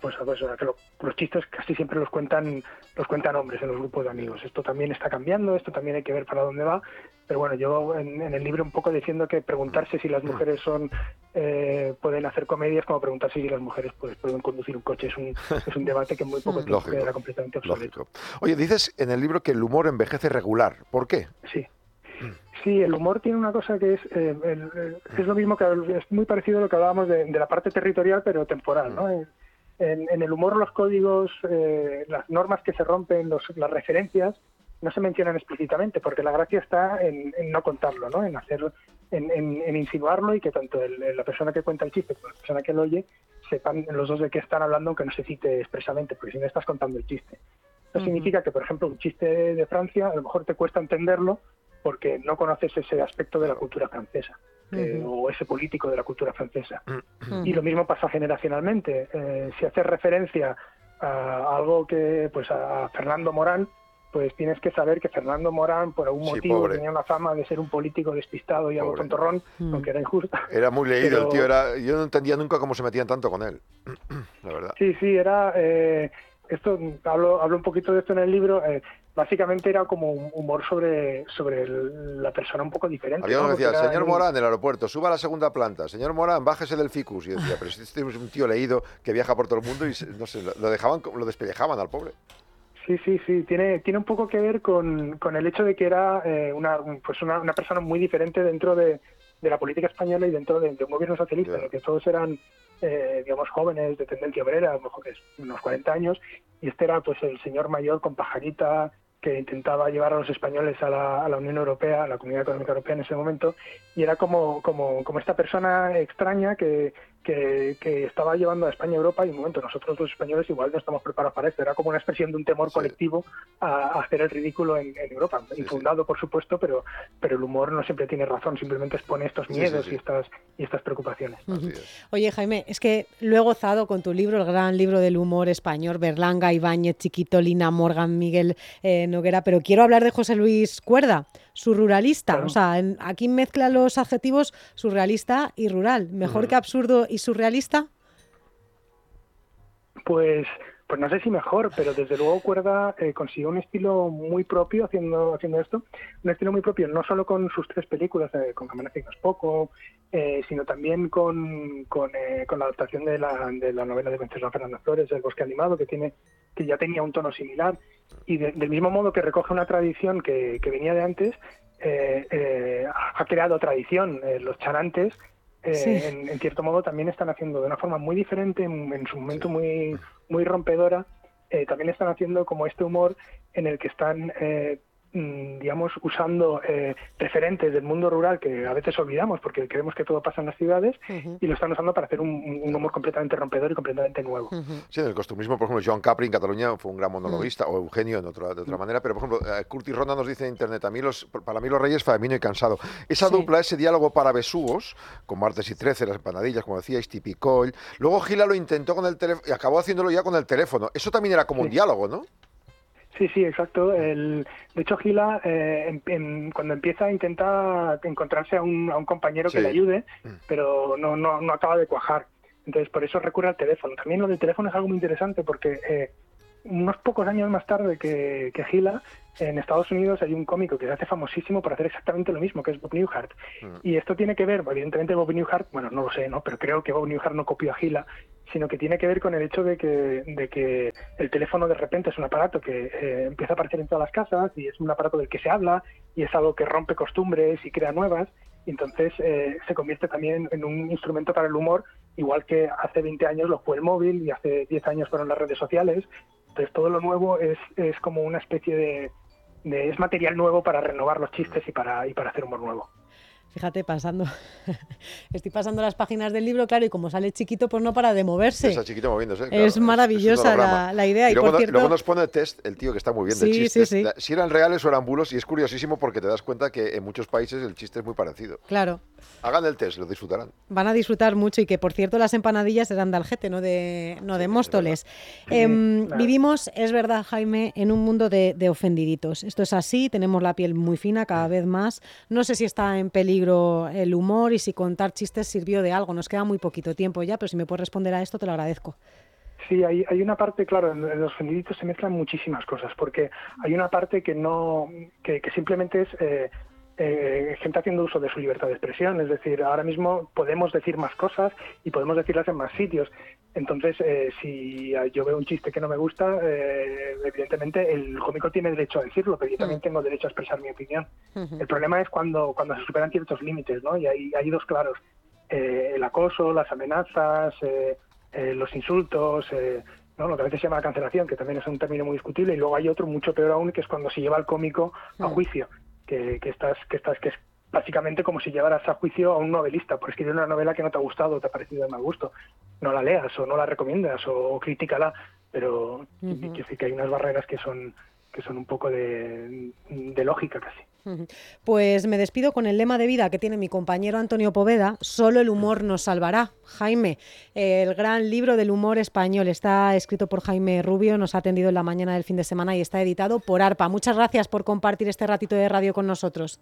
pues, pues, a, que los chistes casi siempre los cuentan los cuentan hombres en los grupos de amigos. Esto también está cambiando, esto también hay que ver para dónde va, pero bueno, yo en, el libro un poco diciendo que preguntarse si las mujeres son eh, pueden hacer comedias como preguntarse si las mujeres pues, pueden conducir un coche es un, es un debate que muy poco *laughs* tiempo queda completamente obsoleto. Oye, dices en el libro que el humor envejece regular. ¿Por qué? Sí. Sí, el humor tiene una cosa que es, eh, es lo mismo que es muy parecido a lo que hablábamos de, de la parte territorial pero temporal, ¿no? Mm. En, el humor los códigos, eh, las normas que se rompen, las referencias, no se mencionan explícitamente, porque la gracia está en, no contarlo, ¿no? en hacer, en, insinuarlo y que tanto la persona que cuenta el chiste como la persona que lo oye sepan los dos de qué están hablando, aunque no se cite expresamente, porque si no estás contando el chiste. Eso significa que, por ejemplo, un chiste de Francia a lo mejor te cuesta entenderlo porque no conoces ese aspecto de la cultura francesa. Eh, o ese político de la cultura francesa. Y lo mismo pasa generacionalmente. Eh, si haces referencia a algo que, pues a Fernando Morán, pues tienes que saber que Fernando Morán, por algún motivo, tenía una fama de ser un político despistado y algo tontorrón, aunque era injusta. Era muy leído el tío, era, yo no entendía nunca cómo se metían tanto con él, *clears throat* la verdad. Sí, sí, era... Eh, esto hablo, hablo un poquito de esto en el libro. Eh, básicamente era como un humor sobre, sobre la persona un poco diferente. Había uno que decía, señor Morán del aeropuerto, suba a la segunda planta, señor Morán, bájese del ficus. Y decía, pero este es un tío leído que viaja por todo el mundo y no sé, lo dejaban, lo despellejaban al pobre. Sí, sí, sí, tiene, tiene un poco que ver con, con el hecho de que era eh, una, pues una, una, persona muy diferente dentro de, de, la política española y dentro de, un gobierno socialista, en el que todos eran eh, digamos, jóvenes de tendencia obrera, a lo mejor que es unos 40 años, y este era pues el señor mayor con pajarita que intentaba llevar a los españoles a la, a la, Unión Europea, a la Comunidad Económica Europea en ese momento, y era como, como, como esta persona extraña que, que, estaba llevando a España a Europa y un momento nosotros los españoles igual no estamos preparados para esto. Era como una expresión de un temor colectivo a, hacer el ridículo en, Europa. Infundado, por supuesto, pero, pero el humor no siempre tiene razón, simplemente expone estos miedos y estas y estas preocupaciones. Oye, Jaime, es que lo he gozado con tu libro, el gran libro del humor español, Berlanga, Ibáñez, Chiquito, Lina, Morgan, Miguel eh, Noguera, pero quiero hablar de José Luis Cuerda, surrealista. O sea, aquí mezcla los adjetivos surrealista y rural. Mejor que absurdo y surrealista? Pues, pues no sé si mejor, pero desde luego Cuerda eh, consiguió un estilo muy propio haciendo, haciendo esto, un estilo muy propio, no solo con sus tres películas, eh, con Camina es poco, eh, sino también con, con, la adaptación de la, de la novela de Vencesla Fernanda Flores, El bosque animado, que tiene que ya tenía un tono similar, y del mismo modo que recoge una tradición que, que venía de antes, ha creado tradición. los charantes eh, en, cierto modo también están haciendo de una forma muy diferente, en, su momento muy, muy rompedora, eh, también están haciendo como este humor en el que están eh, digamos, usando eh, referentes del mundo rural que a veces olvidamos porque creemos que todo pasa en las ciudades y lo están usando para hacer un, un humor completamente rompedor y completamente nuevo. Sí, en el costumismo, por ejemplo, Joan Capri en Cataluña fue un gran monologuista, o Eugenio en otra, de otra manera, pero por ejemplo, eh, Curtis Ronda nos dice en internet, a mí los, para mí los reyes Famino y Cansado. Esa dupla, ese diálogo para besugos, con Martes y Trece, las empanadillas, como decíais, Tipicoil. Luego Gila lo intentó con el teléfono y acabó haciéndolo ya con el teléfono. Eso también era como un diálogo, ¿no? Sí, sí, exacto. El, de hecho, Gila, eh, em- em- cuando empieza, intenta encontrarse a un, a un compañero que le ayude, Mm. pero no, no, no acaba de cuajar. Entonces, por eso recurre al teléfono. También lo del teléfono es algo muy interesante porque eh, unos pocos años más tarde que, que Gila, en Estados Unidos hay un cómico que se hace famosísimo por hacer exactamente lo mismo, que es Bob Newhart. Y esto tiene que ver, evidentemente Bob Newhart, bueno, no lo sé, ¿no? pero creo que Bob Newhart no copió a Gila, sino que tiene que ver con el hecho de que, de que el teléfono de repente es un aparato que eh, empieza a aparecer en todas las casas y es un aparato del que se habla y es algo que rompe costumbres y crea nuevas. Y entonces eh, se convierte también en un instrumento para el humor, igual que hace 20 años lo fue el móvil y hace 10 años fueron las redes sociales. Entonces todo lo nuevo es, es como una especie de, de- es material nuevo para renovar los chistes y para, y para hacer humor nuevo. Fíjate, pasando. *laughs* Estoy pasando las páginas del libro, claro, y como sale chiquito, pues no para de moverse. Esa chiquita moviéndose. claro, es maravillosa la, la idea. Y, luego, por no- cierto, luego nos pone test el tío que está muy bien de Sí, sí, chistes. sí. Si eran reales o eran bulos, y es curiosísimo porque te das cuenta que en muchos países el chiste es muy parecido. claro, Hagan el test, lo disfrutarán. van a disfrutar mucho y que, por cierto, las empanadillas eran de Algete, no de, no de Móstoles. Em, claro. Vivimos, es verdad, Jaime, en un mundo de, de ofendiditos. Esto es así, tenemos la piel muy fina cada vez más. No sé si está en peligro el humor y si contar chistes sirvió de algo. Nos queda muy poquito tiempo ya, pero si me puedes responder a esto, te lo agradezco. Sí, hay, hay una parte, claro, en, los ofendiditos se mezclan muchísimas cosas, porque hay una parte que no, que, que simplemente es eh, eh, gente haciendo uso de su libertad de expresión, es decir, ahora mismo podemos decir más cosas y podemos decirlas en más sitios. Entonces, eh, si yo veo un chiste que no me gusta, eh, evidentemente el cómico tiene derecho a decirlo, pero yo también tengo derecho a expresar mi opinión. El problema es cuando, cuando se superan ciertos límites, ¿no? Y hay, hay dos claros. Eh, el acoso, las amenazas, eh, eh, los insultos, eh, ¿no? lo que a veces se llama la cancelación, que también es un término muy discutible, y luego hay otro mucho peor aún, que es cuando se lleva al cómico a Mm. juicio, que, que estás, que estás, que es básicamente como si llevaras a juicio a un novelista por escribir una novela que no te ha gustado o te ha parecido de mal gusto. No la leas o no la recomiendas o, o críticala, pero decir que hay unas barreras que son que son un poco de, de lógica casi. Pues me despido con el lema de vida que tiene mi compañero Antonio Poveda, solo el humor nos salvará. Jaime, el gran libro del humor español está escrito por Jaime Rubio, nos ha atendido en la mañana del fin de semana y está editado por ARPA. Muchas gracias por compartir este ratito de radio con nosotros.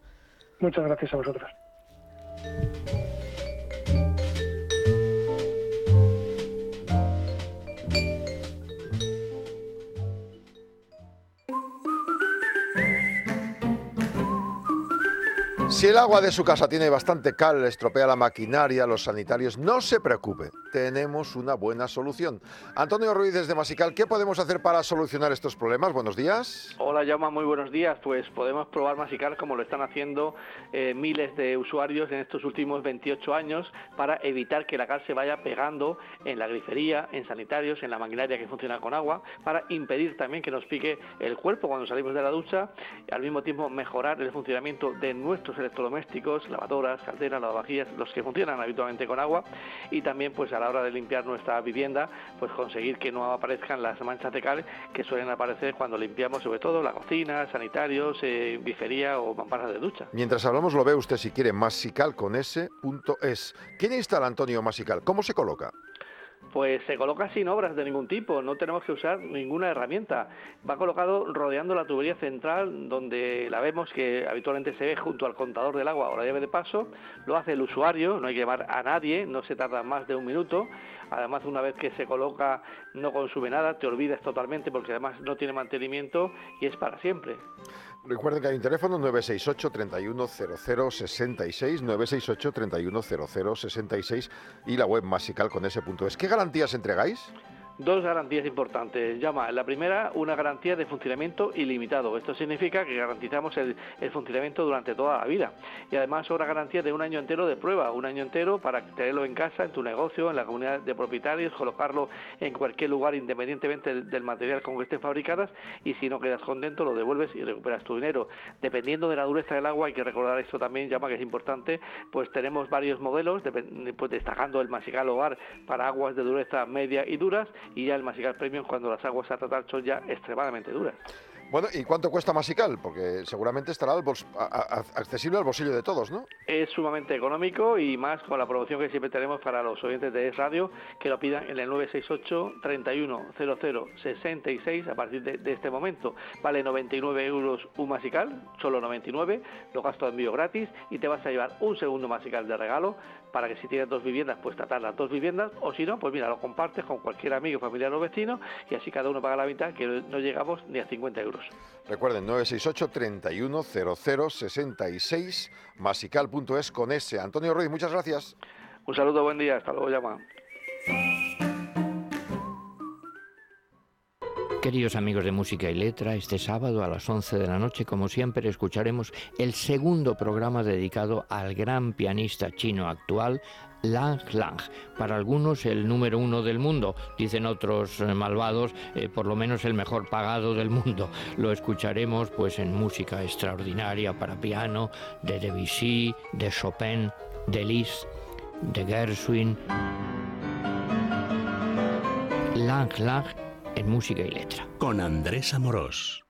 Muchas gracias a vosotros. Si el agua de su casa tiene bastante cal, estropea la maquinaria, los sanitarios, no se preocupe, tenemos una buena solución. Antonio Ruiz desde Masical, ¿qué podemos hacer para solucionar estos problemas? Buenos días. Hola, Jaume, muy buenos días. Pues podemos probar Masical como lo están haciendo eh, miles de usuarios en estos últimos 28 años para evitar que la cal se vaya pegando en la grifería, en sanitarios, en la maquinaria que funciona con agua, para impedir también que nos pique el cuerpo cuando salimos de la ducha y al mismo tiempo mejorar el funcionamiento de nuestros electrodomésticos, lavadoras, calderas, lavavajillas, los que funcionan habitualmente con agua y también pues a la hora de limpiar nuestra vivienda, pues conseguir que no aparezcan las manchas de cal que suelen aparecer cuando limpiamos sobre todo la cocina, sanitarios, eh, grifería o mamparas de ducha. Mientras hablamos lo ve usted si quiere, masical con ese punto es. ¿Quién instala Antonio Masical? ¿Cómo se coloca? Pues se coloca sin obras de ningún tipo, no tenemos que usar ninguna herramienta. Va colocado rodeando la tubería central, donde la vemos que habitualmente se ve junto al contador del agua o la llave de paso. Lo hace el usuario, no hay que llamar a nadie, no se tarda más de un minuto. Además, una vez que se coloca, no consume nada, te olvidas totalmente porque además no tiene mantenimiento y es para siempre. Recuerden que hay un teléfono 968 310066 968 310066 y la web masical con ese es. ¿Qué garantías entregáis? Dos garantías importantes. Llama, la primera, una garantía de funcionamiento ilimitado. Esto significa que garantizamos el, funcionamiento durante toda la vida. Y además otra garantía de un año entero de prueba, un año entero para tenerlo en casa, en tu negocio, en la comunidad de propietarios, colocarlo en cualquier lugar independientemente del, material con que estén fabricadas y si no quedas contento lo devuelves y recuperas tu dinero. Dependiendo de la dureza del agua, hay que recordar esto también, llama que es importante, pues tenemos varios modelos, pues destacando el Masical Hogar para aguas de dureza media y duras y ya el Masical Premium cuando las aguas a tratar son ya extremadamente duras. Bueno, ¿y cuánto cuesta Masical? Porque seguramente estará accesible al bolsillo de todos, ¿no? Es sumamente económico y más con la promoción que siempre tenemos para los oyentes de Es Radio, que lo pidan en el 968 31 66 a partir de, este momento. Vale 99 euros un Masical, solo 99, lo gasto de envío gratis y te vas a llevar un segundo Masical de regalo para que si tienes dos viviendas, pues tratar las dos viviendas, o si no, pues mira, lo compartes con cualquier amigo, familiar o vecino, y así cada uno paga la mitad, que no llegamos ni a 50 euros. Recuerden, 968 310066 masical.es con S. Antonio Ruiz, muchas gracias. Un saludo, buen día, hasta luego, llama. Queridos amigos de Música y Letra, este sábado a las 11 de la noche, como siempre, escucharemos el segundo programa dedicado al gran pianista chino actual, Lang Lang. Para algunos el número uno del mundo, dicen otros eh, malvados, eh, por lo menos el mejor pagado del mundo. Lo escucharemos pues en música extraordinaria para piano de Debussy, de Chopin, de Liszt, de Gershwin. Lang Lang en música y letra. Con Andrés Amorós.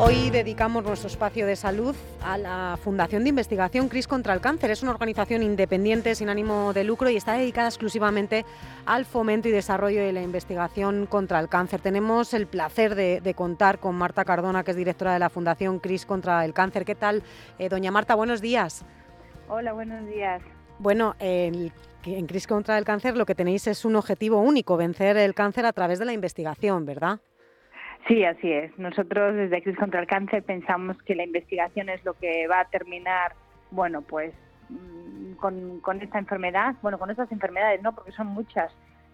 Hoy dedicamos nuestro espacio de salud a la Fundación de Investigación CRIS contra el Cáncer. Es una organización independiente sin ánimo de lucro y está dedicada exclusivamente al fomento y desarrollo de la investigación contra el cáncer. Tenemos el placer de, contar con Marta Cardona, que es directora de la Fundación CRIS contra el Cáncer. ¿Qué tal, eh, doña Marta? Buenos días. Hola, buenos días. Bueno, en CRIS contra el Cáncer lo que tenéis es un objetivo único, vencer el cáncer a través de la investigación, ¿verdad? Sí, así es. Nosotros desde Crisis contra el Cáncer pensamos que la investigación es lo que va a terminar, bueno, pues mm, con, con esta enfermedad, bueno, con estas enfermedades, ¿no? Porque son muchas,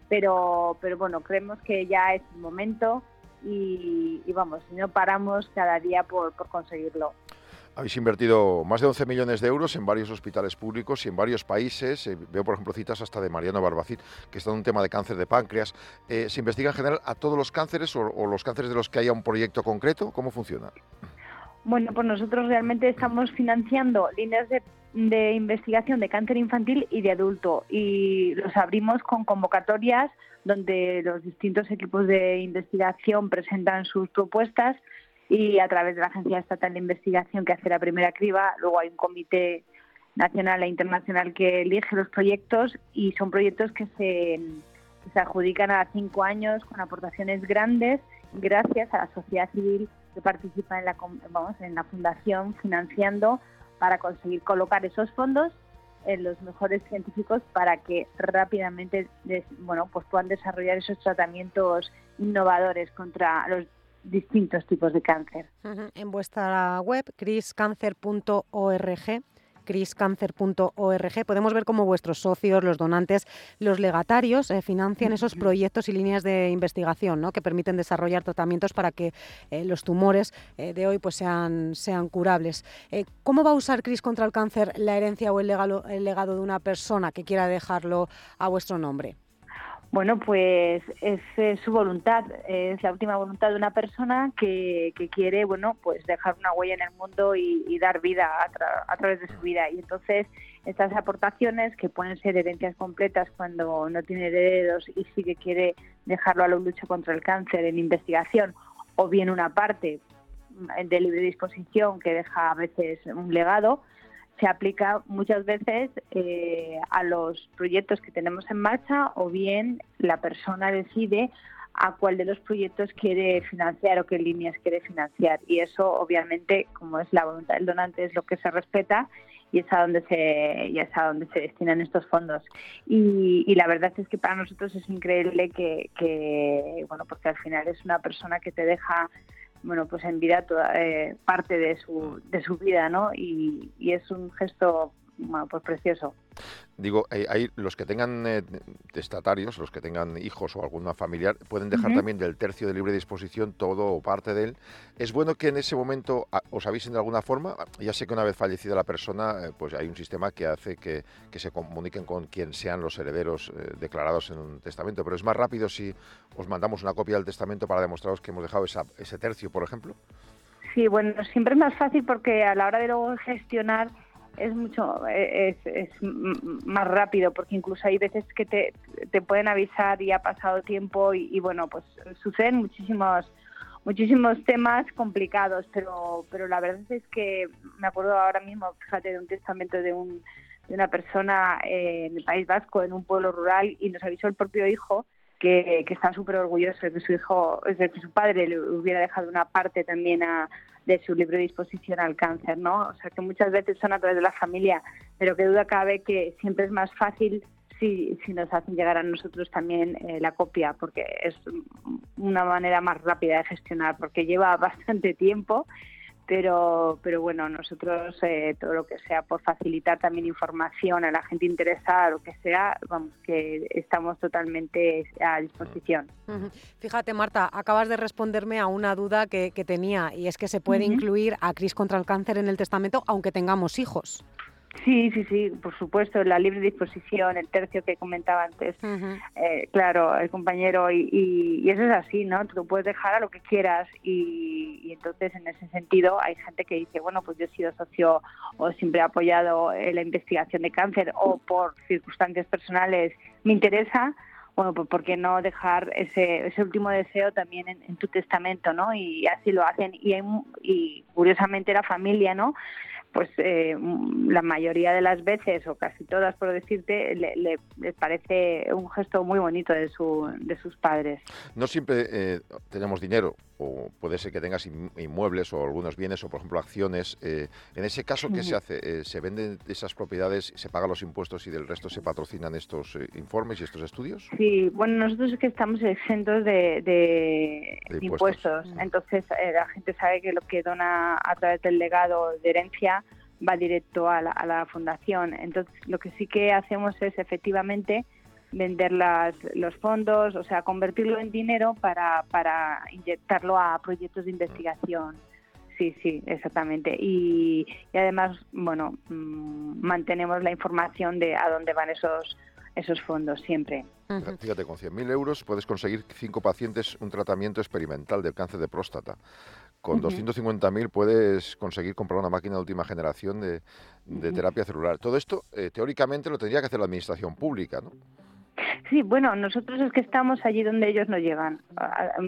pero, pero bueno, creemos que ya es el momento y, y vamos, no paramos cada día por, por conseguirlo. Habéis invertido más de 11 millones de euros en varios hospitales públicos y en varios países. Eh, veo, por ejemplo, citas hasta de Mariano Barbacid, que está en un tema de cáncer de páncreas. Eh, ¿Se investiga en general a todos los cánceres o, los cánceres de los que haya un proyecto concreto? ¿Cómo funciona? Bueno, pues nosotros realmente estamos financiando líneas de, de investigación de cáncer infantil y de adulto y los abrimos con convocatorias donde los distintos equipos de investigación presentan sus propuestas y a través de la Agencia Estatal de Investigación que hace la primera criba, luego hay un comité nacional e internacional que elige los proyectos y son proyectos que se, adjudican a cinco años con aportaciones grandes gracias a la sociedad civil que participa en la, vamos, en la fundación financiando para conseguir colocar esos fondos en los mejores científicos para que rápidamente bueno, pues puedan desarrollar esos tratamientos innovadores contra los distintos tipos de cáncer. En vuestra web, criscancer.org, criscancer.org, podemos ver cómo vuestros socios, los donantes, los legatarios eh, financian esos proyectos y líneas de investigación ¿no? que permiten desarrollar tratamientos para que eh, los tumores eh, de hoy pues, sean, sean curables. ¿Cómo va a usar CRIS contra el cáncer la herencia o el el legado de una persona que quiera dejarlo a vuestro nombre? Bueno, pues es, su voluntad, es la última voluntad de una persona que, quiere, bueno, pues dejar una huella en el mundo y, dar vida a, través de su vida. Y entonces estas aportaciones, que pueden ser herencias completas cuando no tiene herederos y sí que quiere dejarlo a la lucha contra el cáncer en investigación, o bien una parte de libre disposición que deja a veces un legado, se aplica muchas veces eh, a los proyectos que tenemos en marcha o bien la persona decide a cuál de los proyectos quiere financiar o qué líneas quiere financiar. Y eso, obviamente, como es la voluntad del donante, es lo que se respeta y es a donde se, y es a donde se destinan estos fondos. Y, la verdad es que para nosotros es increíble que, que, bueno, porque al final es una persona que te deja bueno, pues en vida toda, eh, parte de su, de su vida, ¿no? Y, y es un gesto bueno, pues precioso. Digo, hay, hay los que tengan eh, testatarios, los que tengan hijos o alguna familiar, pueden dejar también del tercio de libre disposición todo o parte de él. Es bueno que en ese momento a- os avisen de alguna forma. Ya sé que una vez fallecida la persona, eh, pues hay un sistema que hace que, que se comuniquen con quien sean los herederos eh, declarados en un testamento, pero es más rápido si os mandamos una copia del testamento para demostraros que hemos dejado esa- ese tercio, por ejemplo. Sí, bueno, siempre es más fácil porque a la hora de luego gestionar es mucho eh, es, es más rápido porque incluso hay veces que te, te pueden avisar y ha pasado tiempo y, y bueno pues suceden muchísimos muchísimos temas complicados pero pero la verdad es que me acuerdo ahora mismo fíjate de un testamento de un de una persona eh, en el País Vasco en un pueblo rural y nos avisó el propio hijo que, que está súper orgulloso de que su hijo, de que su padre le hubiera dejado una parte también a- de su libre disposición al cáncer, ¿no? O sea que muchas veces son a través de la familia, pero que duda cabe que siempre es más fácil si, si nos hacen llegar a nosotros también eh, la copia, porque es una manera más rápida de gestionar, porque lleva *laughs* bastante tiempo pero pero bueno nosotros eh, todo lo que sea por facilitar también información a la gente interesada lo que sea vamos que estamos totalmente a disposición. Fíjate, Marta, acabas de responderme a una duda que, que tenía y es que se puede incluir a Cris contra el cáncer en el testamento aunque tengamos hijos. Sí sí sí por supuesto la libre disposición el tercio que comentaba antes. Eh, claro el compañero y, y- y eso es así no tú puedes dejar a lo que quieras y, y entonces en ese sentido hay gente que dice bueno pues yo he sido socio o siempre he apoyado la investigación de cáncer o por circunstancias personales me interesa bueno, pues ¿por qué no dejar ese, ese último deseo también en, tu testamento, ¿no? Y así lo hacen. Y, hay y curiosamente la familia, ¿no? Pues eh, la mayoría de las veces, o casi todas por decirte, le, le- les parece un gesto muy bonito de, su, de sus padres. No siempre eh, tenemos dinero, o puede ser que tengas in- inmuebles o algunos bienes, o por ejemplo acciones. eh, en ese caso, ¿qué se hace? Eh, ¿Se venden esas propiedades, se pagan los impuestos y del resto se patrocinan estos eh, informes y estos estudios? Sí, bueno, nosotros es que estamos exentos de, de- impuestos. impuestos. Entonces, eh, la gente sabe que lo que dona a través del legado de herencia va directo a la, a la fundación. Entonces, lo que sí que hacemos es efectivamente vender las, los fondos, o sea, convertirlo en dinero para, para inyectarlo a proyectos de investigación. Sí, sí, exactamente. Y, y además, bueno, mm, mantenemos la información de a dónde van esos esos fondos siempre. Fíjate, con 100.000 euros puedes conseguir cinco pacientes un tratamiento experimental del cáncer de próstata. Con Ujú. 250.000 puedes conseguir comprar una máquina de última generación de, de terapia celular. Todo esto, eh, teóricamente, lo tendría que hacer la administración pública, ¿no? Sí, bueno, nosotros es que estamos allí donde ellos no llegan.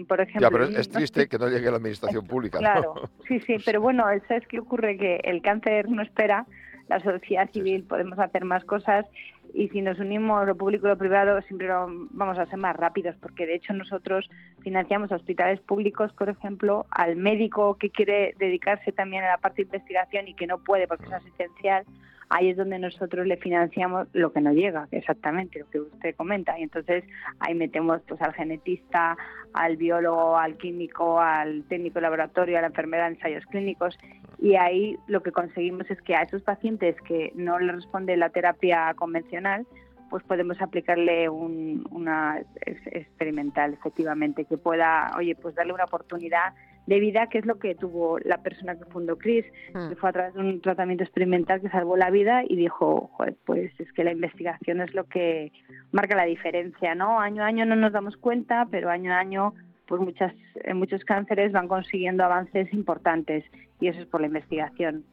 Por ejemplo, Ya, pero es, triste que no llegue a la administración pública, ¿no? Claro, sí, sí, *laughs* pero bueno, ¿sabes qué ocurre? Que el cáncer no espera, la sociedad civil podemos hacer más cosas y si nos unimos lo público y lo privado siempre vamos a ser más rápidos porque de hecho nosotros financiamos hospitales públicos, por ejemplo, al médico que quiere dedicarse también a la parte de investigación y que no puede porque es asistencial, ahí es donde nosotros le financiamos lo que no llega, exactamente lo que usted comenta. Y entonces ahí metemos pues al genetista, al biólogo, al químico, al técnico de laboratorio, a la enfermera de ensayos clínicos. Y ahí lo que conseguimos es que a esos pacientes que no les responde la terapia convencional, pues podemos aplicarle un, una ex- experimental, efectivamente, que pueda, oye, pues darle una oportunidad de vida, que es lo que tuvo la persona que fundó CRIS, que fue a través de un tratamiento experimental que salvó la vida y dijo, "Joder, pues es que la investigación es lo que marca la diferencia, ¿no? Año a año no nos damos cuenta, pero año a año pues muchas, en muchos cánceres van consiguiendo avances importantes y eso es por la investigación.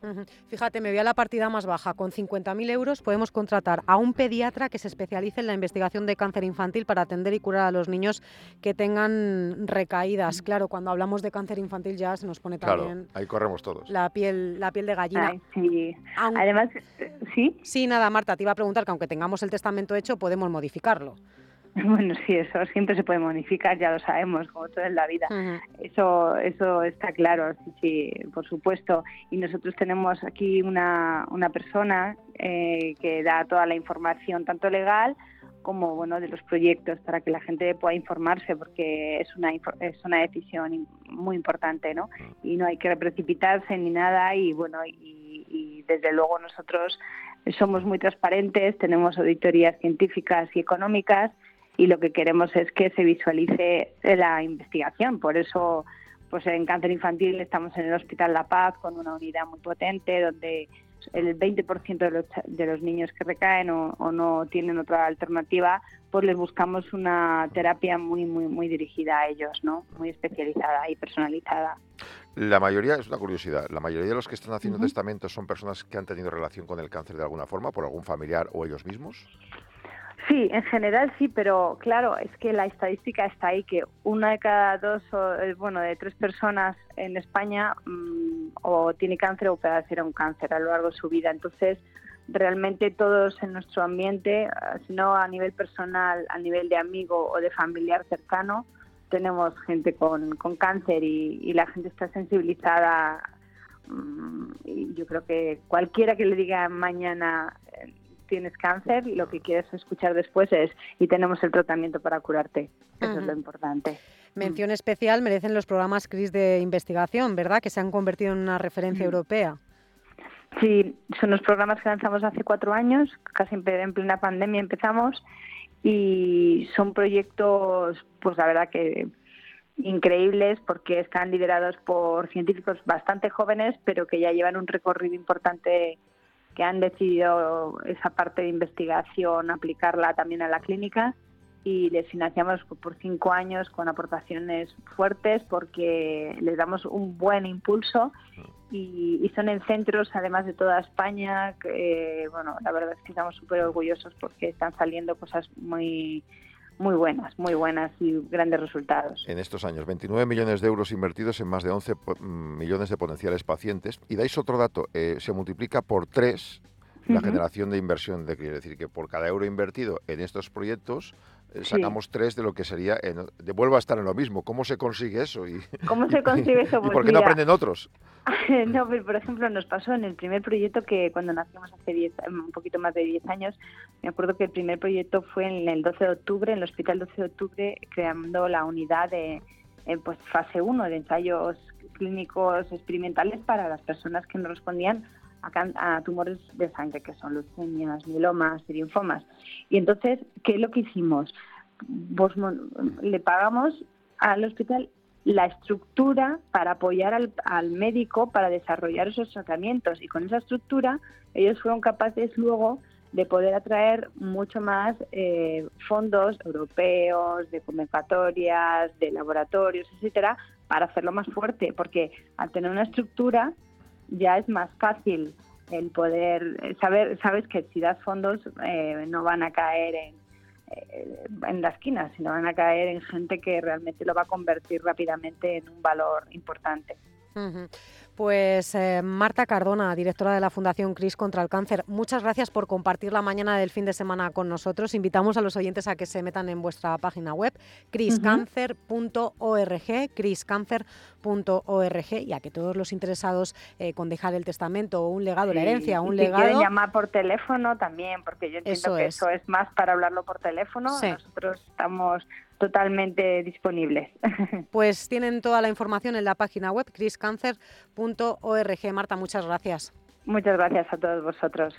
Fíjate, me voy a la partida más baja. Con 50.000 euros podemos contratar a un pediatra que se especialice en la investigación de cáncer infantil para atender y curar a los niños que tengan recaídas. Claro, cuando hablamos de cáncer infantil ya se nos pone Claro, también ahí corremos todos. la piel, la piel de gallina. Ay, sí. Además, ¿sí? Sí, nada, Marta, te iba a preguntar que aunque tengamos el testamento hecho, podemos modificarlo. *laughs* Bueno, sí, eso siempre se puede modificar, ya lo sabemos, como todo en la vida. Eso, eso está claro, sí, sí, por supuesto. Y nosotros tenemos aquí una, una persona eh, que da toda la información, tanto legal como bueno de los proyectos para que la gente pueda informarse porque es una es una decisión muy importante no y no hay que precipitarse ni nada y bueno y, y desde luego nosotros somos muy transparentes tenemos auditorías científicas y económicas y lo que queremos es que se visualice la investigación por eso pues en cáncer infantil estamos en el Hospital La Paz con una unidad muy potente donde el 20% de los, de los niños que recaen o, no tienen otra alternativa, pues les buscamos una terapia muy, muy, muy dirigida a ellos, ¿no? Muy especializada y personalizada. La mayoría, es una curiosidad, la mayoría de los que están haciendo testamentos son personas que han tenido relación con el cáncer de alguna forma, por algún familiar o ellos mismos. Sí, en general sí, pero claro, es que la estadística está ahí, que una de cada dos, eh, bueno, de tres personas en España mm, o tiene cáncer o puede hacer un cáncer a lo largo de su vida. Entonces, realmente todos en nuestro ambiente, ah, si no a nivel personal, a nivel de amigo o de familiar cercano, tenemos gente con, cáncer y, la gente está sensibilizada. Mm, y yo creo que cualquiera que le diga mañana eh, tienes cáncer, y lo que quieres escuchar después es y tenemos el tratamiento para curarte. Eso es lo importante. Mención especial merecen los programas CRIS de investigación, ¿verdad? Que se han convertido en una referencia europea. Sí, son los programas que lanzamos hace cuatro años, casi en plena pandemia empezamos, y son proyectos, pues la verdad que increíbles porque están liderados por científicos bastante jóvenes, pero que ya llevan un recorrido importante que han decidido esa parte de investigación aplicarla también a la clínica y les financiamos por cinco años con aportaciones fuertes porque les damos un buen impulso y, son en centros además de toda España que, bueno la verdad es que estamos súper orgullosos porque están saliendo cosas muy muy buenas, muy buenas y grandes resultados. En estos años, 29 millones de euros invertidos en más de 11 mm, millones de potenciales pacientes. Y dais otro dato, eh, se multiplica por tres la generación de inversión de quiere decir que por cada euro invertido en estos proyectos eh, sacamos tres de lo que sería, en, de, vuelvo a estar en lo mismo. ¿Cómo se consigue eso? Y, ¿Cómo se consigue *laughs* eso? ¿Y por qué no aprenden otros? *laughs* no, pero por ejemplo nos pasó en el primer proyecto que cuando nacimos hace diez, un poquito más de 10 años, me acuerdo que el primer proyecto fue en el 12 de octubre, en el Hospital 12 de octubre, creando la unidad de eh, pues fase 1 de ensayos clínicos experimentales para las personas que no respondían a, tumores de sangre, que son leucemias, mielomas y linfomas. Y entonces, ¿qué es lo que hicimos? Pues, le pagamos al hospital la estructura para apoyar al, médico para desarrollar esos tratamientos. Y con esa estructura ellos fueron capaces luego de poder atraer mucho más eh, fondos europeos, de convocatorias, de laboratorios, etcétera, para hacerlo más fuerte, porque al tener una estructura ya es más fácil el poder eh, saber, sabes que si das fondos eh, no van a caer en, eh, en la esquina, sino van a caer en gente que realmente lo va a convertir rápidamente en un valor importante. Pues eh, Marta Cardona, directora de la Fundación CRIS contra el Cáncer, muchas gracias por compartir la mañana del fin de semana con nosotros. Invitamos a los oyentes a que se metan en vuestra página web, criscancer.org, criscancer.org, y a que todos los interesados eh, con dejar el testamento o un legado, la herencia, un legado... quieren llamar por teléfono también, porque yo entiendo que eso es más para hablarlo por teléfono. Nosotros estamos totalmente disponibles. *laughs* Pues tienen toda la información en la página web criscancer.org. Marta, muchas gracias. Muchas gracias a todos vosotros.